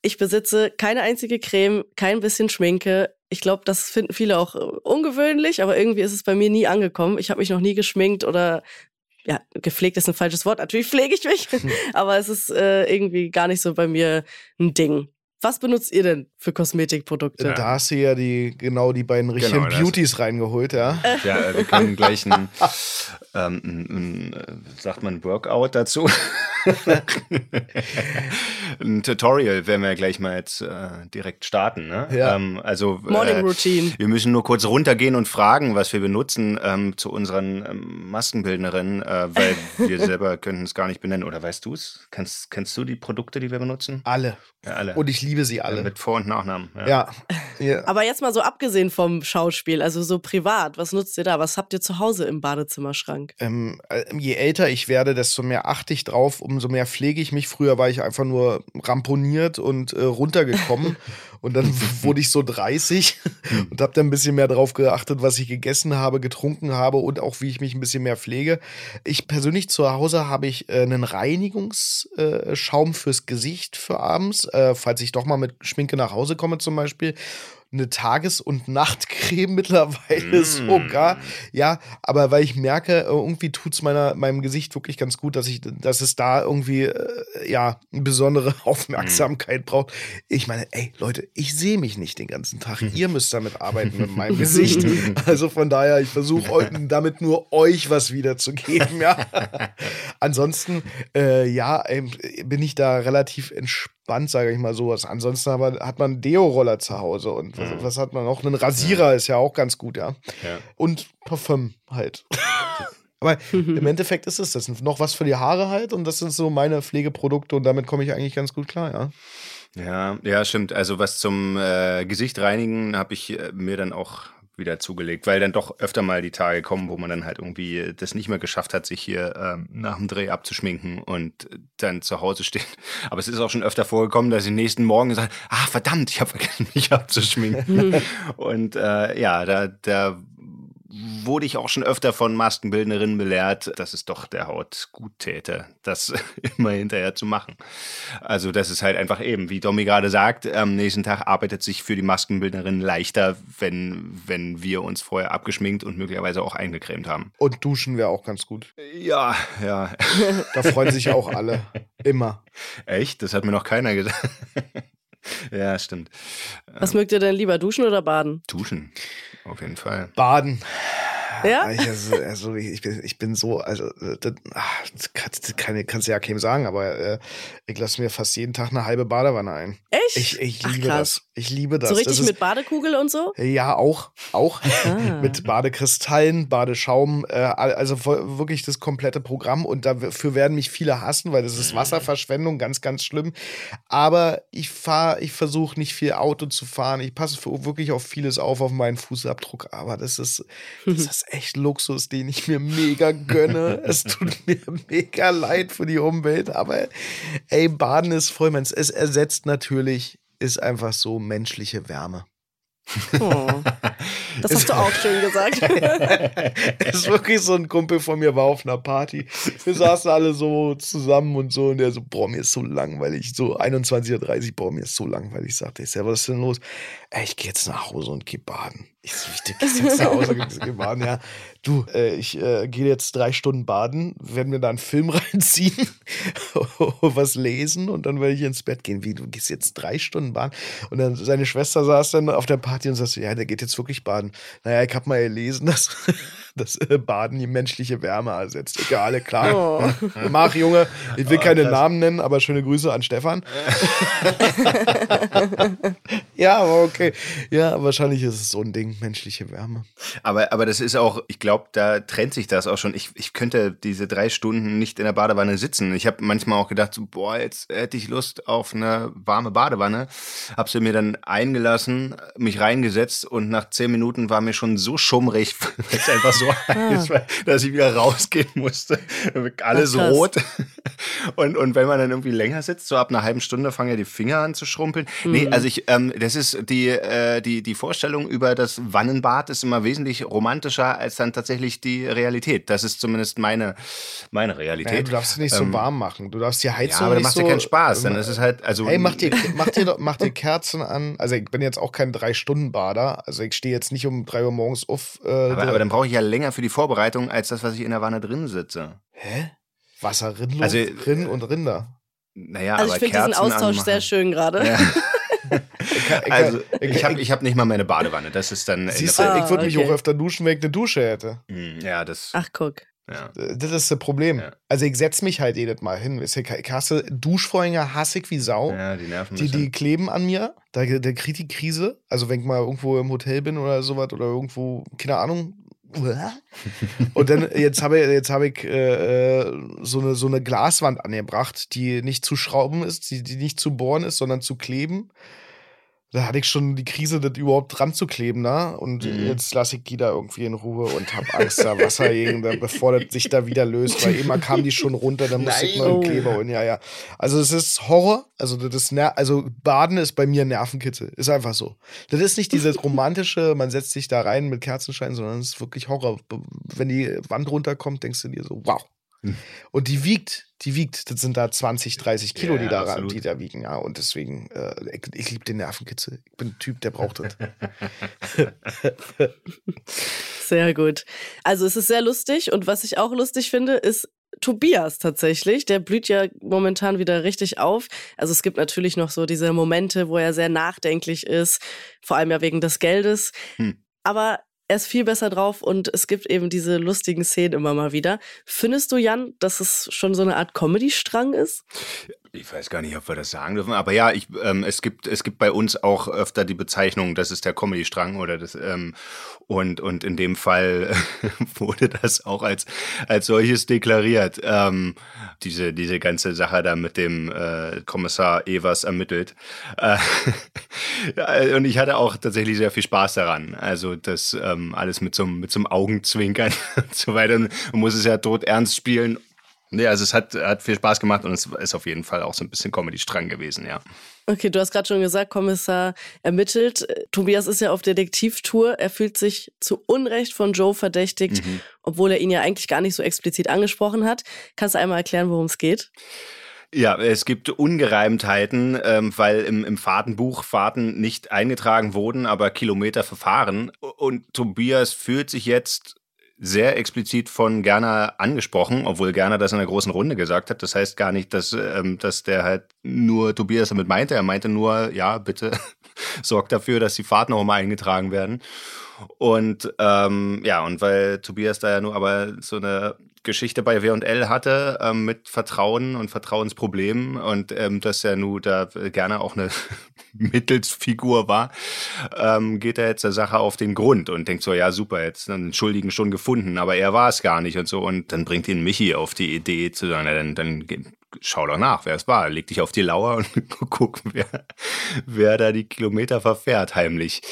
[SPEAKER 2] Ich besitze keine einzige Creme, kein bisschen Schminke. Ich glaube, das finden viele auch äh, ungewöhnlich, aber irgendwie ist es bei mir nie angekommen. Ich habe mich noch nie geschminkt oder ja, gepflegt ist ein falsches Wort. Natürlich pflege ich mich, aber es ist äh, irgendwie gar nicht so bei mir ein Ding. Was benutzt ihr denn für Kosmetikprodukte?
[SPEAKER 3] Da hast du ja die, genau die beiden richtigen
[SPEAKER 4] Genau,
[SPEAKER 3] Beauties reingeholt, ja.
[SPEAKER 4] Ja, wir können gleich ein, ähm, ein, ein äh, sagt man, Workout dazu. ein Tutorial werden wir gleich mal jetzt äh, direkt starten. Ne?
[SPEAKER 3] Ja.
[SPEAKER 4] Ähm, also,
[SPEAKER 2] Morning
[SPEAKER 4] äh,
[SPEAKER 2] Routine.
[SPEAKER 4] wir müssen nur kurz runtergehen und fragen, was wir benutzen ähm, zu unseren ähm, Maskenbildnerinnen, äh, weil wir selber könnten es gar nicht benennen. Oder weißt du es? Kennst, kennst du die Produkte, die wir benutzen?
[SPEAKER 3] Alle.
[SPEAKER 4] Ja, alle.
[SPEAKER 3] Und ich liebe sie
[SPEAKER 4] Äh,
[SPEAKER 3] alle.
[SPEAKER 4] Mit Vor- und Nachnamen.
[SPEAKER 3] Ja. ja.
[SPEAKER 2] Aber jetzt mal so abgesehen vom Schauspiel, also so privat, was nutzt ihr da? Was habt ihr zu Hause im Badezimmerschrank?
[SPEAKER 3] Ähm, äh, je älter ich werde, desto mehr achte ich drauf, umso mehr pflege ich mich. Früher war ich einfach nur ramponiert und äh, runtergekommen. und dann wurde ich so 30 und habe dann ein bisschen mehr drauf geachtet, was ich gegessen habe, getrunken habe und auch wie ich mich ein bisschen mehr pflege. Ich persönlich zu Hause habe ich äh, einen Reinigungsschaum fürs Gesicht für abends, äh, falls ich doch mal mit Schminke nach Hause komme zum Beispiel. Eine Tages- und Nachtcreme mittlerweile
[SPEAKER 4] Mm.
[SPEAKER 3] sogar. Ja, aber weil ich merke, äh, irgendwie tut es meinem Gesicht wirklich ganz gut, dass ich, dass es da irgendwie äh, ja eine besondere Aufmerksamkeit braucht. Ich meine, ey, Leute, ich sehe mich nicht den ganzen Tag. Ihr müsst damit arbeiten mit meinem Gesicht. Also von daher, ich versuche damit nur euch was wiederzugeben, ja. Ansonsten, äh, ja, ähm, bin ich da relativ entspannt, sage ich mal sowas. Ansonsten aber hat man Deo-Roller zu Hause und was, was hat man noch? Einen Rasierer ist ja auch ganz gut, ja.
[SPEAKER 4] Ja.
[SPEAKER 3] Und Parfüm halt. Aber im Endeffekt ist es das. Noch was für die Haare halt und das sind so meine Pflegeprodukte und damit komme ich eigentlich ganz gut klar, ja.
[SPEAKER 4] Ja, ja, stimmt. Also was zum äh, Gesicht reinigen habe ich äh, mir dann auch wieder zugelegt, weil dann doch öfter mal die Tage kommen, wo man dann halt irgendwie das nicht mehr geschafft hat, sich hier ähm, nach dem Dreh abzuschminken und dann zu Hause steht. Aber es ist auch schon öfter vorgekommen, dass ich nächsten Morgen sage, ah verdammt, ich habe vergessen, mich abzuschminken. und äh, ja, da, da wurde ich auch schon öfter von Maskenbildnerinnen belehrt, dass es doch der Haut gut täte, das immer hinterher zu machen. Also das ist halt einfach eben, wie Domi gerade sagt, am nächsten Tag arbeitet sich für die Maskenbildnerin leichter, wenn, wenn wir uns vorher abgeschminkt und möglicherweise auch eingecremt haben.
[SPEAKER 3] Und duschen wäre auch ganz gut.
[SPEAKER 4] Ja, ja.
[SPEAKER 3] Da freuen sich auch alle. Immer.
[SPEAKER 4] Echt? Das hat mir noch keiner gesagt. ja, stimmt.
[SPEAKER 2] Was mögt ihr denn lieber, duschen oder baden?
[SPEAKER 4] Duschen, auf jeden Fall.
[SPEAKER 3] Baden.
[SPEAKER 2] Ja?
[SPEAKER 3] Ich, also, also ich, bin, ich bin so, also das, ach, das kann, kannst du ja keinem sagen, aber äh, ich lasse mir fast jeden Tag eine halbe Badewanne ein.
[SPEAKER 2] Echt?
[SPEAKER 3] Ich, ich
[SPEAKER 2] Ach,
[SPEAKER 3] liebe
[SPEAKER 2] krass.
[SPEAKER 3] das. Ich liebe das.
[SPEAKER 2] So richtig
[SPEAKER 3] das
[SPEAKER 2] mit Badekugel und so?
[SPEAKER 3] Ja, auch. Auch.
[SPEAKER 2] Ah.
[SPEAKER 3] mit Badekristallen, Badeschaum, äh, also wirklich das komplette Programm. Und dafür werden mich viele hassen, weil das ist Wasserverschwendung, ganz, ganz schlimm. Aber ich fahre, ich versuche nicht viel Auto zu fahren. Ich passe wirklich auf vieles auf, auf meinen Fußabdruck. Aber das ist, das ist echt Luxus, den ich mir mega gönne. es tut mir mega leid für die Umwelt. Aber ey, Baden ist voll, es ersetzt natürlich, ist einfach so menschliche Wärme.
[SPEAKER 2] Oh. Das hast du auch schön gesagt.
[SPEAKER 3] Es ist wirklich so ein Kumpel von mir war auf einer Party. Wir saßen alle so zusammen und so und der so, boah, mir ist so langweilig. So 21.30 Uhr, boah, mir ist so langweilig. Sagte ich, ja, was ist denn los? Ey, ich gehe jetzt nach Hause und geh baden. Ich so, wie dick ist jetzt der Außergewahn? Ja, du, äh, ich äh, gehe jetzt drei Stunden baden, werden mir da einen Film reinziehen, was lesen und dann werde ich ins Bett gehen. Wie, du gehst jetzt drei Stunden baden? Und dann seine Schwester saß dann auf der Party und sagte, ja, der geht jetzt wirklich baden. Naja, ich habe mal gelesen, dass, dass äh, Baden die menschliche Wärme ersetzt. Egal, klar. Oh. Mach, Junge. Ich will oh, keine krass. Namen nennen, aber schöne Grüße an Stefan. ja, aber okay. Ja, wahrscheinlich ist es so ein Ding, menschliche Wärme.
[SPEAKER 4] Aber, aber das ist auch, ich glaube, da trennt sich das auch schon. Ich, ich könnte diese drei Stunden nicht in der Badewanne sitzen. Ich habe manchmal auch gedacht, so, boah, jetzt hätte ich Lust auf eine warme Badewanne. Hab sie mir dann eingelassen, mich reingesetzt und nach zehn Minuten war mir schon so schummrig, weil es einfach so heiß war, dass ich wieder rausgehen musste. Alles Ach, rot. Und, und wenn man dann irgendwie länger sitzt, so ab einer halben Stunde fangen ja die Finger an zu schrumpeln. Mhm. Nee, also ich, ähm, das ist die, äh, die, die Vorstellung über das Wannenbad ist immer wesentlich romantischer als dann tatsächlich die Realität. Das ist zumindest meine, meine Realität. Ja,
[SPEAKER 3] du darfst es nicht ähm, so warm machen. Du darfst die Heizung ja,
[SPEAKER 4] aber dann
[SPEAKER 3] macht
[SPEAKER 4] dir keinen Spaß. Dann ist es halt, also.
[SPEAKER 3] Hey, mach dir, mach dir, mach dir Kerzen an. Also ich bin jetzt auch kein Drei-Stunden-Bader. Also ich stehe jetzt nicht um drei Uhr morgens auf.
[SPEAKER 4] Äh, aber, aber dann brauche ich ja länger für die Vorbereitung als das, was ich in der Wanne drin sitze.
[SPEAKER 3] Hä? Wasser, Rindlo, also, Rinn und Rinder.
[SPEAKER 4] Naja,
[SPEAKER 2] also
[SPEAKER 4] ich
[SPEAKER 2] finde diesen Austausch anmachen. sehr schön gerade. Ja.
[SPEAKER 4] also ich habe ich hab nicht mal meine Badewanne. Das ist dann.
[SPEAKER 3] Siehst du, ich würde mich okay. auch öfter duschen, wenn ich eine Dusche hätte.
[SPEAKER 4] Hm, ja, das.
[SPEAKER 2] Ach, guck.
[SPEAKER 4] Ja.
[SPEAKER 3] Das ist das Problem. Ja. Also ich setze mich halt jedes Mal hin. Ich hasse Duschvorhänge hasse ich wie Sau.
[SPEAKER 4] Ja, die nerven
[SPEAKER 3] die, die kleben an mir. Da, da kriegt die Krise. Also wenn ich mal irgendwo im Hotel bin oder sowas oder irgendwo, keine Ahnung, und dann, jetzt habe ich, jetzt habe ich äh, äh, so, eine, so eine Glaswand angebracht, die nicht zu schrauben ist, die, die nicht zu bohren ist, sondern zu kleben da hatte ich schon die Krise, das überhaupt dran zu kleben, ne? Und mhm. jetzt lasse ich die da irgendwie in Ruhe und habe Angst, da Wasser gegen, bevor das sich da wieder löst, weil immer kam die schon runter, dann musste ich mal einen Kleber und ja, ja. Also es ist Horror, also das ist, also Baden ist bei mir Nervenkitzel, ist einfach so. Das ist nicht dieses romantische, man setzt sich da rein mit Kerzenschein, sondern es ist wirklich Horror. Wenn die Wand runterkommt, denkst du dir so, wow, und die wiegt, die wiegt, das sind da 20, 30 Kilo, ja, die, da, die da wiegen, ja. Und deswegen, äh, ich, ich liebe den Nervenkitzel. Ich bin ein Typ, der braucht das.
[SPEAKER 2] sehr gut. Also es ist sehr lustig und was ich auch lustig finde, ist Tobias tatsächlich. Der blüht ja momentan wieder richtig auf. Also es gibt natürlich noch so diese Momente, wo er sehr nachdenklich ist, vor allem ja wegen des Geldes. Hm. Aber er ist viel besser drauf und es gibt eben diese lustigen Szenen immer mal wieder. Findest du, Jan, dass es schon so eine Art Comedy-Strang ist?
[SPEAKER 4] Ich weiß gar nicht, ob wir das sagen dürfen, aber ja, ich, ähm, es gibt es gibt bei uns auch öfter die Bezeichnung, das ist der Comedy-Strang oder das ähm, und und in dem Fall wurde das auch als als solches deklariert. Ähm, diese diese ganze Sache da mit dem äh, Kommissar Evers ermittelt äh, und ich hatte auch tatsächlich sehr viel Spaß daran. Also das ähm, alles mit so mit so einem Augenzwinkern und so weiter. Man muss es ja tot ernst spielen Nee, also es hat, hat viel Spaß gemacht und es ist auf jeden Fall auch so ein bisschen Comedy-Strang gewesen, ja.
[SPEAKER 2] Okay, du hast gerade schon gesagt, Kommissar ermittelt. Tobias ist ja auf Detektivtour. Er fühlt sich zu Unrecht von Joe verdächtigt, mhm. obwohl er ihn ja eigentlich gar nicht so explizit angesprochen hat. Kannst du einmal erklären, worum es geht?
[SPEAKER 4] Ja, es gibt Ungereimtheiten, ähm, weil im, im Fahrtenbuch Fahrten nicht eingetragen wurden, aber Kilometer verfahren. Und Tobias fühlt sich jetzt sehr explizit von Gerner angesprochen, obwohl Gerner das in der großen Runde gesagt hat. Das heißt gar nicht, dass, ähm, dass der halt nur Tobias damit meinte. Er meinte nur, ja, bitte sorgt dafür, dass die Fahrten auch mal eingetragen werden. Und ähm, ja, und weil Tobias da ja nur aber so eine Geschichte bei W&L hatte ähm, mit Vertrauen und Vertrauensproblemen und ähm, dass er nun da gerne auch eine Mittelsfigur war, ähm, geht er jetzt der Sache auf den Grund und denkt so, ja super, jetzt einen Schuldigen schon gefunden, aber er war es gar nicht und so. Und dann bringt ihn Michi auf die Idee zu sagen, dann, dann schau doch nach, wer es war. Leg dich auf die Lauer und guck, wer, wer da die Kilometer verfährt, heimlich.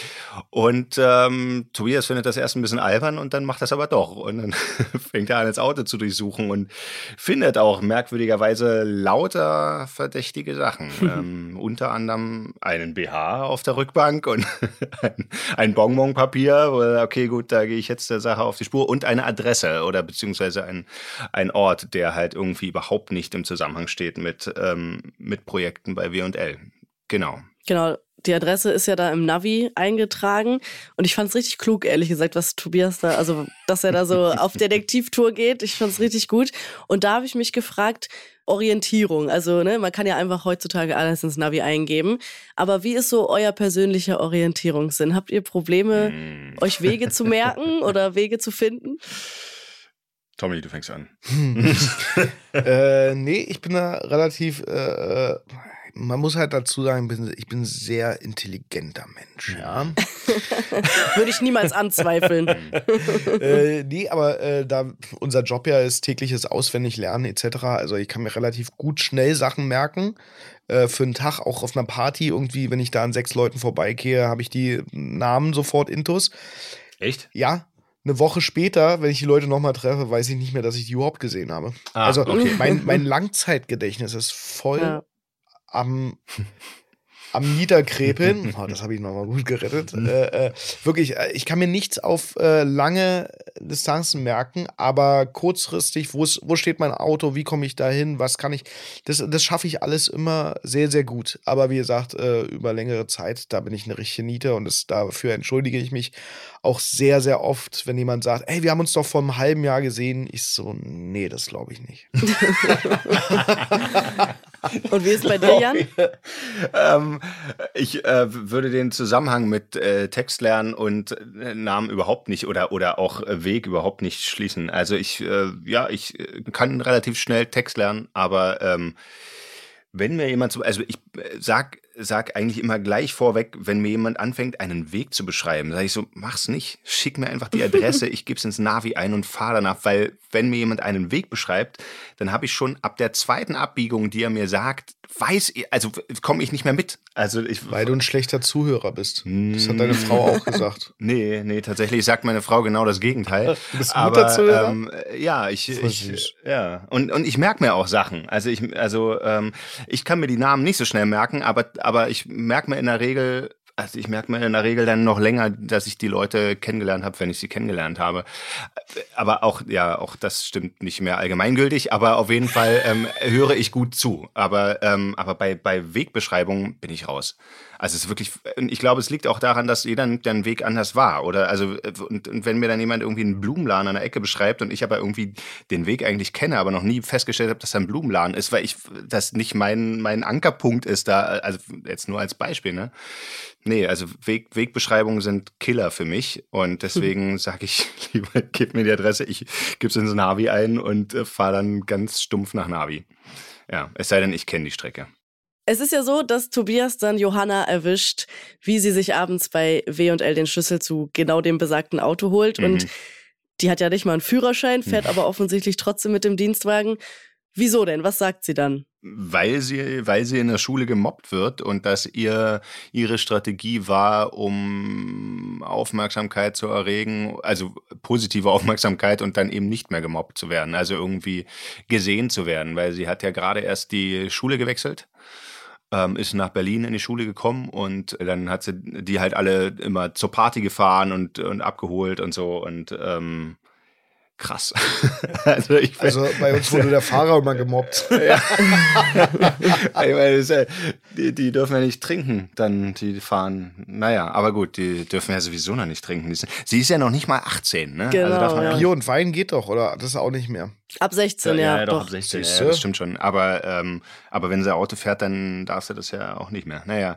[SPEAKER 4] Und ähm, Tobias findet das erst ein bisschen albern und dann macht das aber doch. Und dann fängt er an, das Auto zu durchsuchen und findet auch merkwürdigerweise lauter verdächtige Sachen. ähm, unter anderem einen BH auf der Rückbank und ein, ein Bonbonpapier. Okay, gut, da gehe ich jetzt der Sache auf die Spur. Und eine Adresse oder beziehungsweise ein, ein Ort, der halt irgendwie überhaupt nicht im Zusammenhang Zusammenhang steht mit, ähm, mit Projekten bei W&L. Genau.
[SPEAKER 2] Genau. die Adresse ist ja da im Navi eingetragen und ich fand es richtig klug, ehrlich gesagt, was Tobias da, also dass er da so auf Detektivtour geht. Ich fand es richtig gut. Und da habe ich mich gefragt, Orientierung. Also, ne, man kann ja einfach heutzutage alles ins Navi eingeben. Aber wie ist so euer persönlicher Orientierungssinn? Habt ihr Probleme, mm. euch Wege zu merken oder Wege zu finden?
[SPEAKER 4] Tommy, du fängst an.
[SPEAKER 3] äh, nee, ich bin da relativ äh, äh man muss halt dazu sagen, ich bin ein sehr intelligenter Mensch, ja.
[SPEAKER 2] Würde ich niemals anzweifeln.
[SPEAKER 3] äh, nee, aber äh, da unser Job ja ist tägliches Auswendiglernen etc. Also ich kann mir relativ gut schnell Sachen merken. Äh, für einen Tag, auch auf einer Party, irgendwie, wenn ich da an sechs Leuten vorbeigehe, habe ich die Namen sofort intus.
[SPEAKER 4] Echt?
[SPEAKER 3] Ja, eine Woche später, wenn ich die Leute nochmal treffe, weiß ich nicht mehr, dass ich die überhaupt gesehen habe. Ah, also okay. mein, mein Langzeitgedächtnis ist voll ja am, am Niederkrepeln. Oh, das habe ich nochmal gut gerettet. Mhm. Äh, äh, wirklich, äh, ich kann mir nichts auf äh, lange Distanzen merken, aber kurzfristig, wo steht mein Auto, wie komme ich da hin, was kann ich, das, das schaffe ich alles immer sehr, sehr gut. Aber wie gesagt, äh, über längere Zeit, da bin ich eine richtige Niete und das, dafür entschuldige ich mich auch sehr, sehr oft, wenn jemand sagt, ey, wir haben uns doch vor einem halben Jahr gesehen. Ich so, nee, das glaube ich nicht.
[SPEAKER 2] Und wie ist bei dir, Jan?
[SPEAKER 4] ähm, ich äh, würde den Zusammenhang mit äh, Textlernen und äh, Namen überhaupt nicht oder, oder auch äh, Weg überhaupt nicht schließen. Also ich, äh, ja, ich kann relativ schnell Text lernen, aber ähm, wenn mir jemand so, also ich sag sag eigentlich immer gleich vorweg, wenn mir jemand anfängt, einen Weg zu beschreiben, sage ich so, mach's nicht. Schick mir einfach die Adresse, ich gebe es ins Navi ein und fahre danach, weil wenn mir jemand einen Weg beschreibt, dann habe ich schon ab der zweiten Abbiegung, die er mir sagt, weiß, also komme ich nicht mehr mit. Also ich,
[SPEAKER 3] weil du ein schlechter Zuhörer bist. Das hat deine Frau auch gesagt.
[SPEAKER 4] Nee, nee, tatsächlich sagt meine Frau genau das Gegenteil.
[SPEAKER 3] Du bist ein guter Zuhörer? Ähm,
[SPEAKER 4] ja, ich, ich ja und und ich merke mir auch Sachen. Also ich also ähm, ich kann mir die Namen nicht so schnell merken, aber aber ich merke mir in der Regel also ich merke mir in der Regel dann noch länger, dass ich die Leute kennengelernt habe, wenn ich sie kennengelernt habe. Aber auch, ja, auch das stimmt nicht mehr allgemeingültig, aber auf jeden Fall ähm, höre ich gut zu. Aber, ähm, aber bei, bei Wegbeschreibungen bin ich raus. Also es ist wirklich, ich glaube, es liegt auch daran, dass jeder den Weg anders war. Oder also, und, und wenn mir dann jemand irgendwie einen Blumenladen an der Ecke beschreibt und ich aber irgendwie den Weg eigentlich kenne, aber noch nie festgestellt habe, dass da ein Blumenladen ist, weil ich das nicht mein, mein Ankerpunkt ist da, also jetzt nur als Beispiel, ne? Nee, also Weg, Wegbeschreibungen sind Killer für mich und deswegen sage ich lieber, gib mir die Adresse, ich gebe es ins Navi ein und äh, fahre dann ganz stumpf nach Navi. Ja, es sei denn, ich kenne die Strecke.
[SPEAKER 2] Es ist ja so, dass Tobias dann Johanna erwischt, wie sie sich abends bei W&L den Schlüssel zu genau dem besagten Auto holt. Mhm. Und die hat ja nicht mal einen Führerschein, fährt mhm. aber offensichtlich trotzdem mit dem Dienstwagen. Wieso denn? Was sagt sie dann?
[SPEAKER 4] Weil sie, weil sie in der Schule gemobbt wird und dass ihr ihre Strategie war, um Aufmerksamkeit zu erregen, also positive Aufmerksamkeit und dann eben nicht mehr gemobbt zu werden, also irgendwie gesehen zu werden, weil sie hat ja gerade erst die Schule gewechselt ähm, ist nach Berlin in die Schule gekommen und dann hat sie die halt alle immer zur Party gefahren und, und abgeholt und so und ähm, krass.
[SPEAKER 3] also, ich also, bei uns wurde der Fahrer immer gemobbt. ja.
[SPEAKER 4] ich meine, die, die, dürfen ja nicht trinken, dann die fahren. Naja, aber gut, die dürfen ja sowieso noch nicht trinken. Sie ist ja noch nicht mal 18, ne?
[SPEAKER 2] Also genau,
[SPEAKER 3] also ja. Bier und Wein geht doch, oder? Das ist auch nicht mehr.
[SPEAKER 2] Ab 16, ja.
[SPEAKER 4] Ja, ja doch, doch, ab 16, ja, das stimmt schon. Aber, ähm, aber wenn sie Auto fährt, dann darf sie das ja auch nicht mehr. Naja.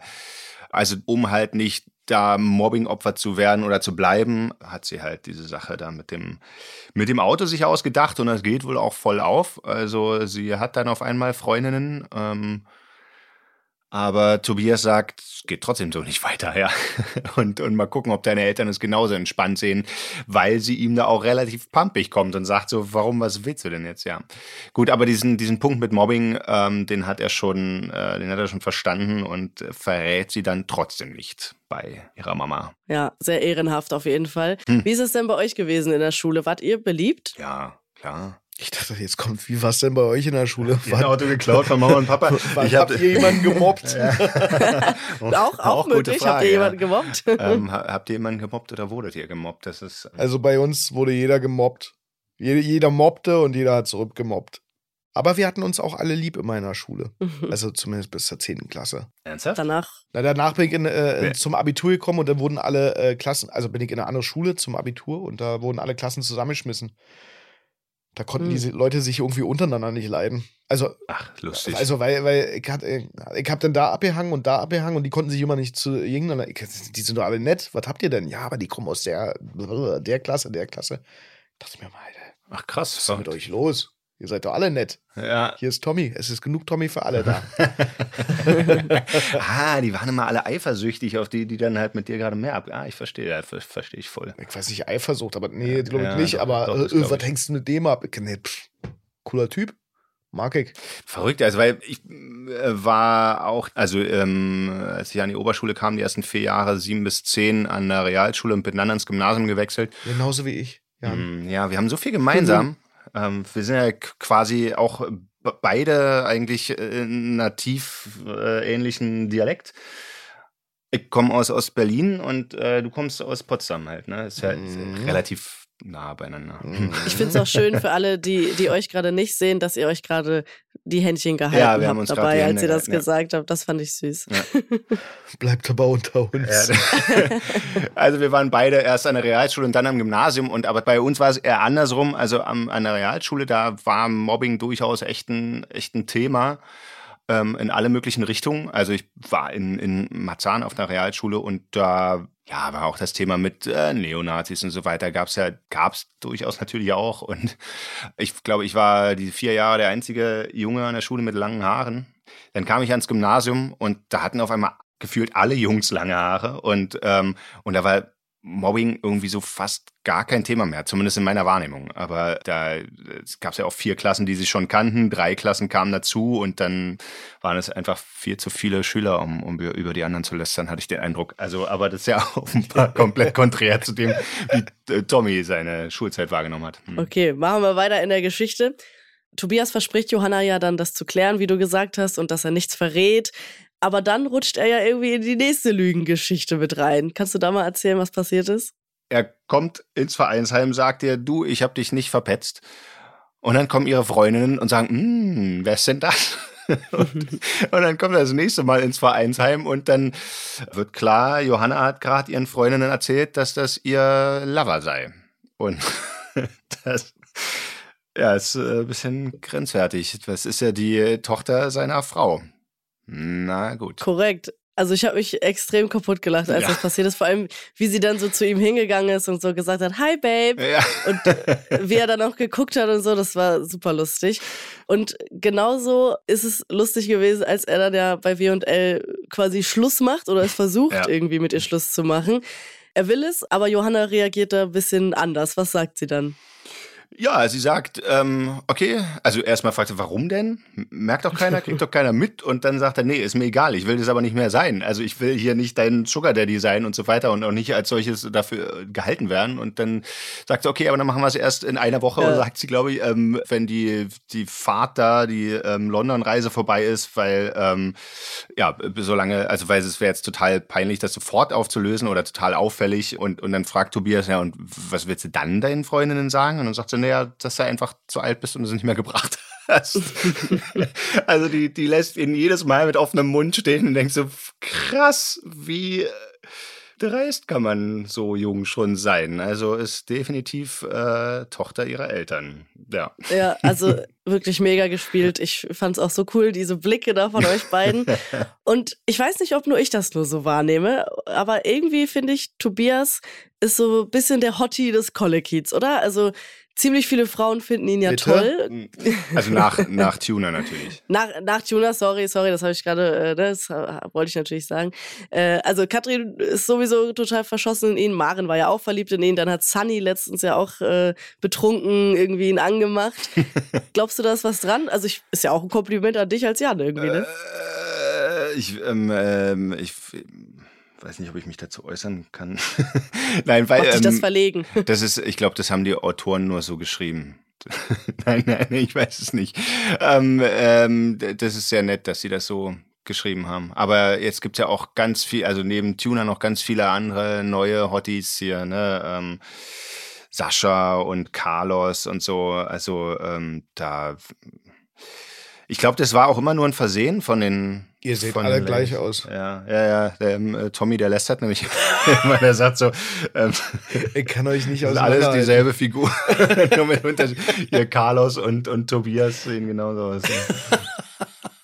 [SPEAKER 4] Also um halt nicht da Mobbing-Opfer zu werden oder zu bleiben, hat sie halt diese Sache da mit dem, mit dem Auto sich ausgedacht und das geht wohl auch voll auf. Also sie hat dann auf einmal Freundinnen, ähm, aber Tobias sagt, es geht trotzdem so nicht weiter, ja. Und, und mal gucken, ob deine Eltern es genauso entspannt sehen, weil sie ihm da auch relativ pumpig kommt und sagt so, warum, was willst du denn jetzt, ja. Gut, aber diesen, diesen Punkt mit Mobbing, ähm, den hat er schon, äh, den hat er schon verstanden und verrät sie dann trotzdem nicht bei ihrer Mama.
[SPEAKER 2] Ja, sehr ehrenhaft auf jeden Fall. Hm. Wie ist es denn bei euch gewesen in der Schule? Wart ihr beliebt?
[SPEAKER 4] Ja, klar.
[SPEAKER 3] Ich dachte, jetzt kommt, wie war es denn bei euch in der Schule?
[SPEAKER 4] War, ein Auto geklaut von Mama und Papa.
[SPEAKER 3] War, ich hab, habt ihr jemanden gemobbt?
[SPEAKER 2] auch, auch, auch möglich. Frage, habt ihr jemanden gemobbt?
[SPEAKER 4] ähm, habt ihr jemanden gemobbt oder wurdet ihr gemobbt? Das ist,
[SPEAKER 3] also bei uns wurde jeder gemobbt. Jeder, jeder mobbte und jeder hat zurückgemobbt. Aber wir hatten uns auch alle lieb in meiner Schule. Also zumindest bis zur 10. Klasse.
[SPEAKER 4] Ernsthaft?
[SPEAKER 2] Danach.
[SPEAKER 3] Na, danach bin ich in, äh,
[SPEAKER 4] Nee.
[SPEAKER 3] zum Abitur gekommen und dann wurden alle äh, Klassen, also bin ich in eine andere Schule zum Abitur und da wurden alle Klassen zusammengeschmissen. Da konnten
[SPEAKER 2] Hm.
[SPEAKER 3] diese Leute sich irgendwie untereinander nicht leiden. Also,
[SPEAKER 4] Ach, lustig.
[SPEAKER 3] also weil, weil ich, hat, ich hab dann da abgehangen und da abgehangen und die konnten sich immer nicht zu irgendeiner. Ich, die sind doch alle nett. Was habt ihr denn? Ja, aber die kommen aus der, der Klasse, der Klasse. dachte ich mir mal, Alter,
[SPEAKER 4] Ach, krass.
[SPEAKER 3] was ist mit euch los? Ihr seid doch alle nett.
[SPEAKER 4] Ja.
[SPEAKER 3] Hier ist Tommy. Es ist genug Tommy für alle da.
[SPEAKER 4] ah, die waren immer alle eifersüchtig auf die, die dann halt mit dir gerade mehr ab. Ah, ich verstehe, ja, ver verstehe ich voll.
[SPEAKER 3] ich weiß nicht, Eifersucht, aber nee, glaube ich
[SPEAKER 4] Ja,
[SPEAKER 3] nicht.
[SPEAKER 4] doch,
[SPEAKER 3] aber
[SPEAKER 4] doch,
[SPEAKER 3] äh, was
[SPEAKER 4] ich.
[SPEAKER 3] hängst du mit dem ab? Nee, pff, cooler Typ. Mag ich.
[SPEAKER 4] Verrückt, also weil ich äh, war auch, also ähm, als ich an die Oberschule kam, die ersten vier Jahre, sieben bis zehn an der Realschule und bin dann ans Gymnasium gewechselt.
[SPEAKER 3] Genauso wie ich. Ja.
[SPEAKER 4] Mm, Ja, wir haben so viel gemeinsam. Ähm, wir sind ja quasi auch be- beide eigentlich äh, nativ äh, ähnlichen Dialekt. Ich komme aus Ostberlin und äh, du kommst aus Potsdam halt. Ne? Ist ja, ist ja
[SPEAKER 3] Mhm.
[SPEAKER 4] relativ nah beieinander.
[SPEAKER 2] Ich finde es auch schön für alle, die, die euch gerade nicht sehen, dass ihr euch gerade die Händchen gehalten
[SPEAKER 4] Ja, wir haben
[SPEAKER 2] habt
[SPEAKER 4] uns grad
[SPEAKER 2] dabei,
[SPEAKER 4] die
[SPEAKER 2] als ihr das
[SPEAKER 4] gehalten, ja.
[SPEAKER 2] gesagt habt. Das fand ich süß.
[SPEAKER 3] Bleibt aber unter uns.
[SPEAKER 4] Ja, also wir waren beide erst an der Realschule und dann am Gymnasium und aber bei uns war es eher andersrum. Also am, an der Realschule, da war Mobbing durchaus echt ein, echt ein Thema ähm, in alle möglichen Richtungen. Also ich war in, in Marzahn auf einer Realschule und da ja, war auch das Thema mit äh, Neonazis und so weiter. Gab's ja, gab's durchaus natürlich auch. Und ich glaube, ich war die vier Jahre der einzige Junge an der Schule mit langen Haaren. Dann kam ich ans Gymnasium und da hatten auf einmal gefühlt alle Jungs lange Haare und, ähm, und da war Mobbing irgendwie so fast gar kein Thema mehr, zumindest in meiner Wahrnehmung. Aber da gab es ja auch vier Klassen, die sich schon kannten, drei Klassen kamen dazu und dann waren es einfach viel zu viele Schüler, um, um über die anderen zu lästern, hatte ich den Eindruck. Also, aber das ist ja offenbar komplett konträr zu dem, wie äh, Tommy seine Schulzeit wahrgenommen hat. Hm.
[SPEAKER 2] Okay, machen wir weiter in der Geschichte. Tobias verspricht Johanna ja dann, das zu klären, wie du gesagt hast, und dass er nichts verrät. Aber dann rutscht er ja irgendwie in die nächste Lügengeschichte mit rein. Kannst du da mal erzählen, was passiert ist?
[SPEAKER 4] Er kommt ins Vereinsheim, sagt ihr, du, ich hab dich nicht verpetzt. Und dann kommen ihre Freundinnen und sagen, hm, wer ist denn das? und, und dann kommt er das nächste Mal ins Vereinsheim und dann wird klar, Johanna hat gerade ihren Freundinnen erzählt, dass das ihr Lover sei. Und das ja, ist äh, ein bisschen grenzwertig. Das ist ja die Tochter seiner Frau. Na gut.
[SPEAKER 2] Korrekt. Also ich habe mich extrem kaputt gelacht, als
[SPEAKER 4] Ja.
[SPEAKER 2] das passiert ist. Vor allem, wie sie dann so zu ihm hingegangen ist und so gesagt hat, hi Babe.
[SPEAKER 4] Ja.
[SPEAKER 2] Und äh, wie er dann auch geguckt hat und so, das war super lustig. Und genauso ist es lustig gewesen, als er dann ja bei W&L quasi Schluss macht oder es versucht,
[SPEAKER 4] Ja.
[SPEAKER 2] irgendwie mit ihr Schluss zu machen. Er will es, aber Johanna reagiert da ein bisschen anders. Was sagt sie dann?
[SPEAKER 4] Ja, sie sagt, ähm, okay, also erstmal fragt sie, warum denn? Merkt doch keiner, kriegt doch keiner mit. Und dann sagt er, nee, ist mir egal, ich will das aber nicht mehr sein. Also ich will hier nicht dein Sugar Daddy sein und so weiter und auch nicht als solches dafür äh, gehalten werden. Und dann sagt sie, okay, aber dann machen wir es erst in einer Woche.
[SPEAKER 2] Ja.
[SPEAKER 4] Und sagt sie, glaube ich, ähm, wenn die, die Fahrt da, die ähm, London-Reise vorbei ist, weil, ähm, ja, solange, also weil es wäre jetzt total peinlich, das sofort aufzulösen oder total auffällig. Und, und dann fragt Tobias, ja, und was willst du dann deinen Freundinnen sagen? Und dann sagt sie, naja, dass du einfach zu alt bist und sie nicht mehr gebracht hast. also die, die lässt ihn jedes Mal mit offenem Mund stehen und denkt so, krass, wie dreist kann man so jung schon sein. Also ist definitiv äh, Tochter ihrer Eltern. Ja.
[SPEAKER 2] Ja, also wirklich mega gespielt. Ich fand es auch so cool, diese Blicke da von euch beiden. Und ich weiß nicht, ob nur ich das nur so wahrnehme, aber irgendwie finde ich, Tobias ist so ein bisschen der Hottie des Kollekids, oder? Also ziemlich viele Frauen finden ihn ja
[SPEAKER 3] Bitte?
[SPEAKER 2] toll.
[SPEAKER 4] Also nach, nach Tuner natürlich.
[SPEAKER 2] Nach, nach Tuna, sorry, sorry, das habe ich gerade, äh, das äh, wollte ich natürlich sagen. Äh, also Katrin ist sowieso total verschossen in ihn. Maren war ja auch verliebt in ihn. Dann hat Sunny letztens ja auch betrunken irgendwie ihn angemacht. Glaubst du, da ist was dran? Also ich, ist ja auch ein Kompliment an dich als Jan irgendwie, ne?
[SPEAKER 4] Äh, ich, ähm, ähm, ich weiß nicht, ob ich mich dazu äußern kann. Nein, weil
[SPEAKER 2] Macht dich das
[SPEAKER 4] ähm,
[SPEAKER 2] verlegen?
[SPEAKER 4] das ist, ich glaube, das haben die Autoren nur so geschrieben. nein, nein, ich weiß es nicht. Ähm, ähm, das ist sehr nett, dass sie das so geschrieben haben. Aber jetzt gibt's ja auch ganz viel, also neben Tuner noch ganz viele andere neue Hotties hier, ne? Ähm, Sascha und Carlos und so. Also ähm, da ich glaube, das war auch immer nur ein Versehen von den.
[SPEAKER 3] Ihr seht alle
[SPEAKER 4] den
[SPEAKER 3] gleich aus.
[SPEAKER 4] Ja, ja, ja. Der, ähm, äh, Tommy, der lästert nämlich immer, der sagt so, ähm,
[SPEAKER 3] Ich kann euch nicht
[SPEAKER 4] sind alles dieselbe Figur. nur mit Unterschied. Hier Carlos und, und Tobias sehen genauso aus.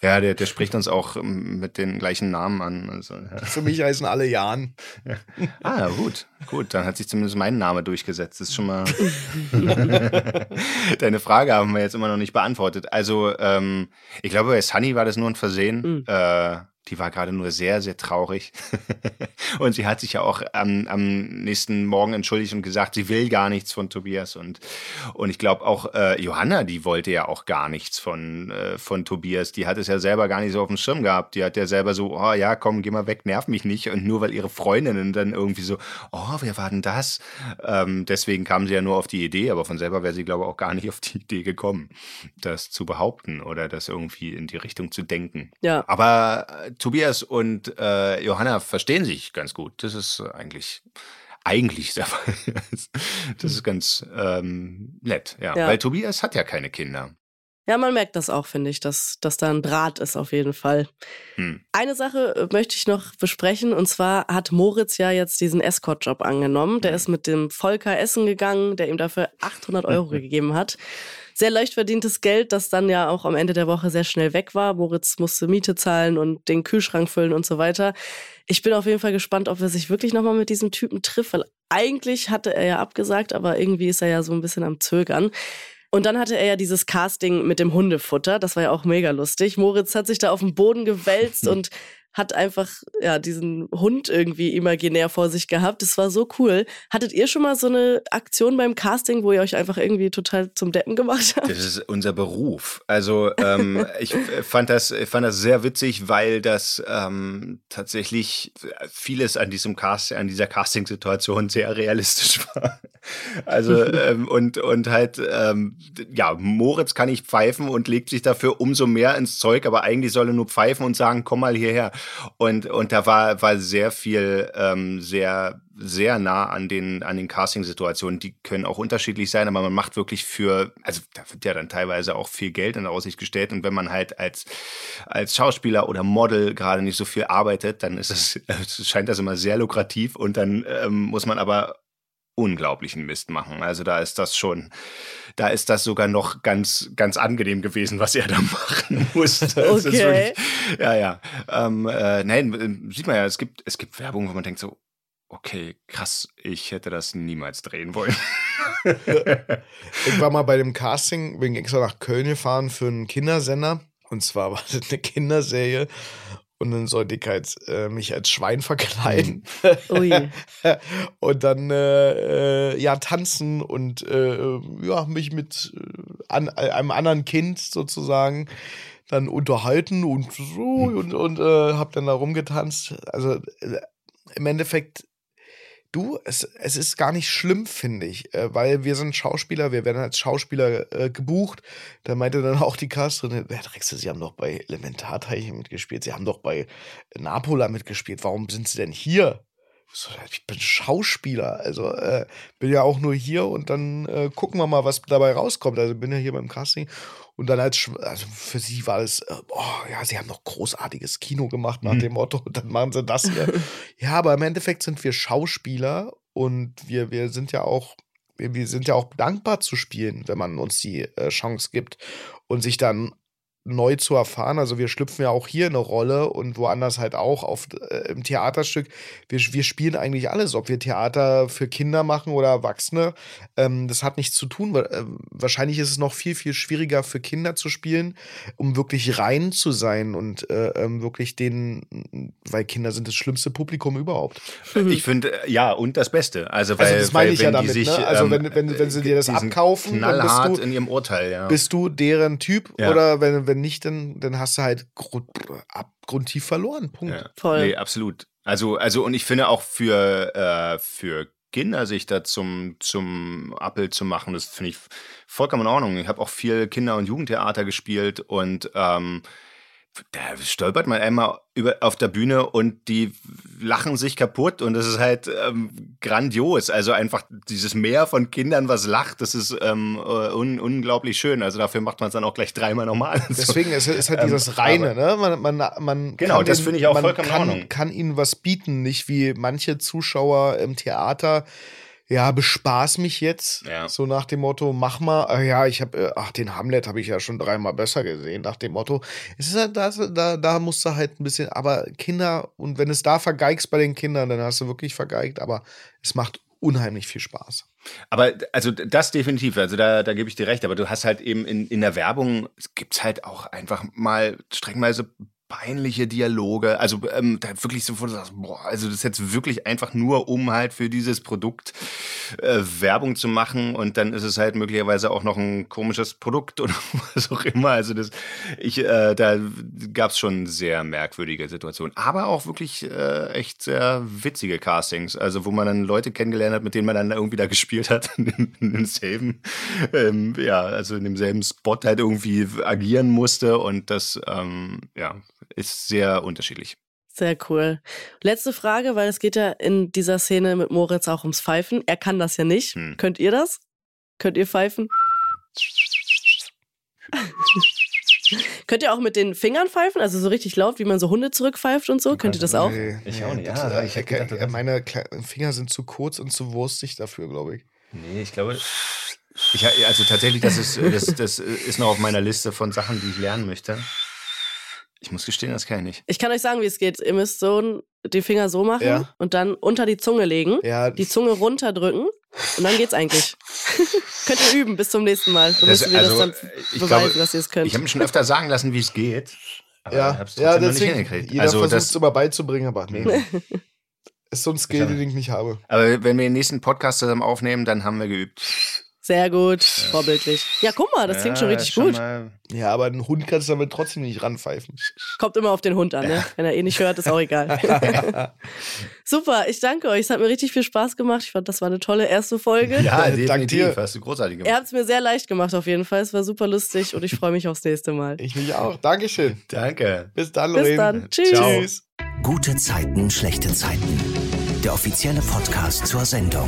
[SPEAKER 4] Ja, der, der spricht uns auch ähm, mit den gleichen Namen an. Also, ja.
[SPEAKER 3] Für mich heißen alle Jan.
[SPEAKER 4] Ah, gut, gut. Dann hat sich zumindest mein Name durchgesetzt. Das ist schon mal. Deine Frage haben wir jetzt immer noch nicht beantwortet. Also, ähm, ich glaube, bei Sunny war das nur ein Versehen.
[SPEAKER 2] Mhm.
[SPEAKER 4] Äh, die war gerade nur sehr, sehr traurig. und sie hat sich ja auch am, am nächsten Morgen entschuldigt und gesagt, sie will gar nichts von Tobias. Und, und ich glaube auch äh, Johanna, die wollte ja auch gar nichts von, äh, von Tobias. Die hat es ja selber gar nicht so auf dem Schirm gehabt. Die hat ja selber so, oh ja, komm, geh mal weg, nerv mich nicht. Und nur weil ihre Freundinnen dann irgendwie so, oh, wer war denn das? Ähm, deswegen kam sie ja nur auf die Idee, aber von selber wäre sie, glaube ich, auch gar nicht auf die Idee gekommen, das zu behaupten oder das irgendwie in die Richtung zu denken.
[SPEAKER 2] Ja.
[SPEAKER 4] Aber Tobias und äh, Johanna verstehen sich ganz gut. Das ist eigentlich eigentlich der Fall. Das ist ganz ähm, nett, ja.
[SPEAKER 2] Ja.
[SPEAKER 4] Weil Tobias hat ja keine Kinder.
[SPEAKER 2] Ja, man merkt das auch, finde ich, dass, dass da ein Draht ist auf jeden Fall.
[SPEAKER 4] Hm.
[SPEAKER 2] Eine Sache äh, möchte ich noch besprechen und zwar hat Moritz ja jetzt diesen Escort-Job angenommen. Der ist mit dem Volker essen gegangen, der ihm dafür 800 Euro gegeben hat. Sehr leicht verdientes Geld, das dann ja auch am Ende der Woche sehr schnell weg war. Moritz musste Miete zahlen und den Kühlschrank füllen und so weiter. Ich bin auf jeden Fall gespannt, ob er sich wirklich nochmal mit diesem Typen trifft, weil eigentlich hatte er ja abgesagt, aber irgendwie ist er ja so ein bisschen am Zögern. Und dann hatte er ja dieses Casting mit dem Hundefutter. Das war ja auch mega lustig. Moritz hat sich da auf den Boden gewälzt und hat einfach ja diesen Hund irgendwie imaginär vor sich gehabt. Das war so cool. Hattet ihr schon mal so eine Aktion beim Casting, wo ihr euch einfach irgendwie total zum Deppen gemacht habt?
[SPEAKER 4] Das ist unser Beruf. Also ähm, ich fand das, ich fand das sehr witzig, weil das ähm, tatsächlich vieles an diesem Cast, an dieser Casting-Situation sehr realistisch war. Also ähm, und und halt ähm, ja Moritz kann nicht pfeifen und legt sich dafür umso mehr ins Zeug, aber eigentlich soll er nur pfeifen und sagen, komm mal hierher. Und und da war war sehr viel ähm, sehr sehr nah an den, an den Casting-Situationen. Die können auch unterschiedlich sein, aber man macht wirklich für, also da wird ja dann teilweise auch viel Geld in Aussicht gestellt. Und wenn man halt als, als Schauspieler oder Model gerade nicht so viel arbeitet, dann ist es, scheint das immer sehr lukrativ und dann ähm, muss man aber unglaublichen Mist machen. Also da ist das schon, da ist das sogar noch ganz, ganz angenehm gewesen, was er da machen musste.
[SPEAKER 2] Okay.
[SPEAKER 4] wirklich, ja, ja. Ähm, äh, nein, sieht man ja, es gibt, es gibt Werbung, wo man denkt so, okay, krass, ich hätte das niemals drehen wollen.
[SPEAKER 3] Ich war mal bei dem Casting, bin extra nach Köln gefahren für einen Kindersender. Und zwar war das eine Kinderserie. Und dann sollte ich halt äh, mich als Schwein verkleiden.
[SPEAKER 2] Ui.
[SPEAKER 3] und dann äh, äh, ja tanzen und äh, ja mich mit äh, an, einem anderen Kind sozusagen dann unterhalten und so und, und äh, habe dann da rumgetanzt. Also äh, im Endeffekt Du, es, es ist gar nicht schlimm, finde ich, äh, weil wir sind Schauspieler, wir werden als Schauspieler äh, gebucht. Da meinte dann auch die Casterin, Herr Drechsel, Sie haben doch bei Elementarteilchen mitgespielt, Sie haben doch bei Napola mitgespielt, warum sind Sie denn hier? Ich bin Schauspieler, also äh, bin ja auch nur hier und dann äh, gucken wir mal, was dabei rauskommt. Also bin ja hier beim Casting und dann als, also für sie war es, oh ja, sie haben noch großartiges Kino gemacht nach dem Motto, dann machen sie das hier. ja, aber im Endeffekt sind wir Schauspieler und wir, wir sind ja auch, wir, wir sind ja auch dankbar zu spielen, wenn man uns die äh, Chance gibt und sich dann neu zu erfahren. Also wir schlüpfen ja auch hier eine Rolle und woanders halt auch auf, äh, im Theaterstück. Wir, wir spielen eigentlich alles, ob wir Theater für Kinder machen oder Erwachsene. Ähm, das hat nichts zu tun. weil, äh, Wahrscheinlich ist es noch viel, viel schwieriger für Kinder zu spielen, um wirklich rein zu sein und äh, ähm, wirklich den, weil Kinder sind das schlimmste Publikum überhaupt.
[SPEAKER 4] Ich finde, äh, ja, und das Beste. Also, weil,
[SPEAKER 3] Also das meine
[SPEAKER 4] weil,
[SPEAKER 3] ich
[SPEAKER 4] wenn
[SPEAKER 3] ja damit,
[SPEAKER 4] sich,
[SPEAKER 3] ne? Also
[SPEAKER 4] ähm,
[SPEAKER 3] wenn- wenn- wenn sie dir das abkaufen, dann bist du-
[SPEAKER 4] in ihrem Urteil, ja.
[SPEAKER 3] Bist du deren Typ
[SPEAKER 4] Ja.
[SPEAKER 3] oder wenn, wenn nicht, dann, dann hast du halt grund, abgrundtief verloren. Punkt.
[SPEAKER 4] Ja.
[SPEAKER 2] Voll.
[SPEAKER 4] Nee, absolut. Also, also, und ich finde auch für, äh, für Kinder sich da zum, zum Appel zu machen, das finde ich vollkommen in Ordnung. Ich habe auch viel Kinder- und Jugendtheater gespielt und ähm, da stolpert man einmal über, auf der Bühne und die lachen sich kaputt und das ist halt ähm, grandios. Also einfach dieses Meer von Kindern, was lacht, das ist ähm, äh, un unglaublich schön. Also dafür macht man es dann auch gleich dreimal nochmal.
[SPEAKER 3] Deswegen ist, ist halt dieses ähm, Reine, ne? Man, man, man
[SPEAKER 4] genau, das finde ich auch vollkommen
[SPEAKER 3] kann,
[SPEAKER 4] in Ordnung.
[SPEAKER 3] kann ihnen was bieten, nicht wie manche Zuschauer im Theater ja, bespaß mich jetzt. Ja. So nach dem Motto, mach mal. Ach ja, ich habe, äh, ach, den Hamlet habe ich ja schon dreimal besser gesehen, nach dem Motto. Es ist halt, da, da, da musst du halt ein bisschen, aber Kinder, und wenn es da vergeigst bei den Kindern, dann hast du wirklich vergeigt, aber es macht unheimlich viel Spaß.
[SPEAKER 4] Aber also das definitiv, also da, da gebe ich dir recht, aber du hast halt eben in, in der Werbung, es gibt halt auch einfach mal streckenweise peinliche Dialoge, also ähm, da wirklich so, wo du sagst, boah, also das ist jetzt wirklich einfach nur, um halt für dieses Produkt äh, Werbung zu machen. Und dann ist es halt möglicherweise auch noch ein komisches Produkt oder was auch immer. Also das, ich, äh, da gab es schon sehr merkwürdige Situationen, aber auch wirklich äh, echt sehr witzige Castings, also wo man dann Leute kennengelernt hat, mit denen man dann irgendwie da gespielt hat, in, in demselben, ähm, ja, also in demselben Spot halt irgendwie agieren musste. Und das, ähm, ja, ist sehr unterschiedlich.
[SPEAKER 2] Sehr cool. Letzte Frage, weil es geht ja in dieser Szene mit Moritz auch ums Pfeifen. Er kann das ja nicht. Hm. Könnt ihr das? Könnt ihr pfeifen? Könnt ihr auch mit den Fingern pfeifen? Also so richtig laut, wie man so Hunde zurückpfeift und so? Könnt ihr das auch?
[SPEAKER 3] Nee, ich auch nicht. Ja, ich, gedacht, äh, meine Finger sind zu kurz und zu wurstig dafür, glaube ich.
[SPEAKER 4] Nee, ich glaube. Ich, also tatsächlich, das ist, das, das ist noch auf meiner Liste von Sachen, die ich lernen möchte. Ich muss gestehen, das kann ich nicht.
[SPEAKER 2] Ich kann euch sagen, wie es geht. Ihr müsst so die Finger so machen ja. und dann unter die Zunge legen, ja. die Zunge runterdrücken und dann geht's eigentlich. könnt ihr üben bis zum nächsten Mal. Du musst mir also, das dann beweisen, glaube, dass ihr es könnt.
[SPEAKER 4] Ich habe mir schon öfter sagen lassen, wie es geht.
[SPEAKER 3] Aber ja, ja deswegen, jeder also versucht es immer beizubringen, aber nee. ist so ein Skill, den ich nicht habe.
[SPEAKER 4] Aber wenn wir den nächsten Podcast zusammen aufnehmen, dann haben wir geübt.
[SPEAKER 2] Sehr gut, ja. vorbildlich. Ja, guck mal, das ja, klingt schon richtig schon gut.
[SPEAKER 3] Ja, aber einen Hund kannst du damit trotzdem nicht ranpfeifen.
[SPEAKER 2] Kommt immer auf den Hund an, ne? Wenn er eh nicht hört, ist auch egal. Super, ich danke euch. Es hat mir richtig viel Spaß gemacht. Ich fand, das war eine tolle erste Folge.
[SPEAKER 4] Ja, definitiv. Hast du großartig gemacht.
[SPEAKER 2] Ihr habt es mir sehr leicht gemacht auf jeden Fall. Es war super lustig und ich freue mich aufs nächste Mal.
[SPEAKER 3] Ich mich auch. Dankeschön.
[SPEAKER 4] Danke.
[SPEAKER 3] Bis dann, Lorraine.
[SPEAKER 2] Bis dann. Tschüss. Tschüss.
[SPEAKER 5] Gute Zeiten, schlechte Zeiten. Der offizielle Podcast zur Sendung.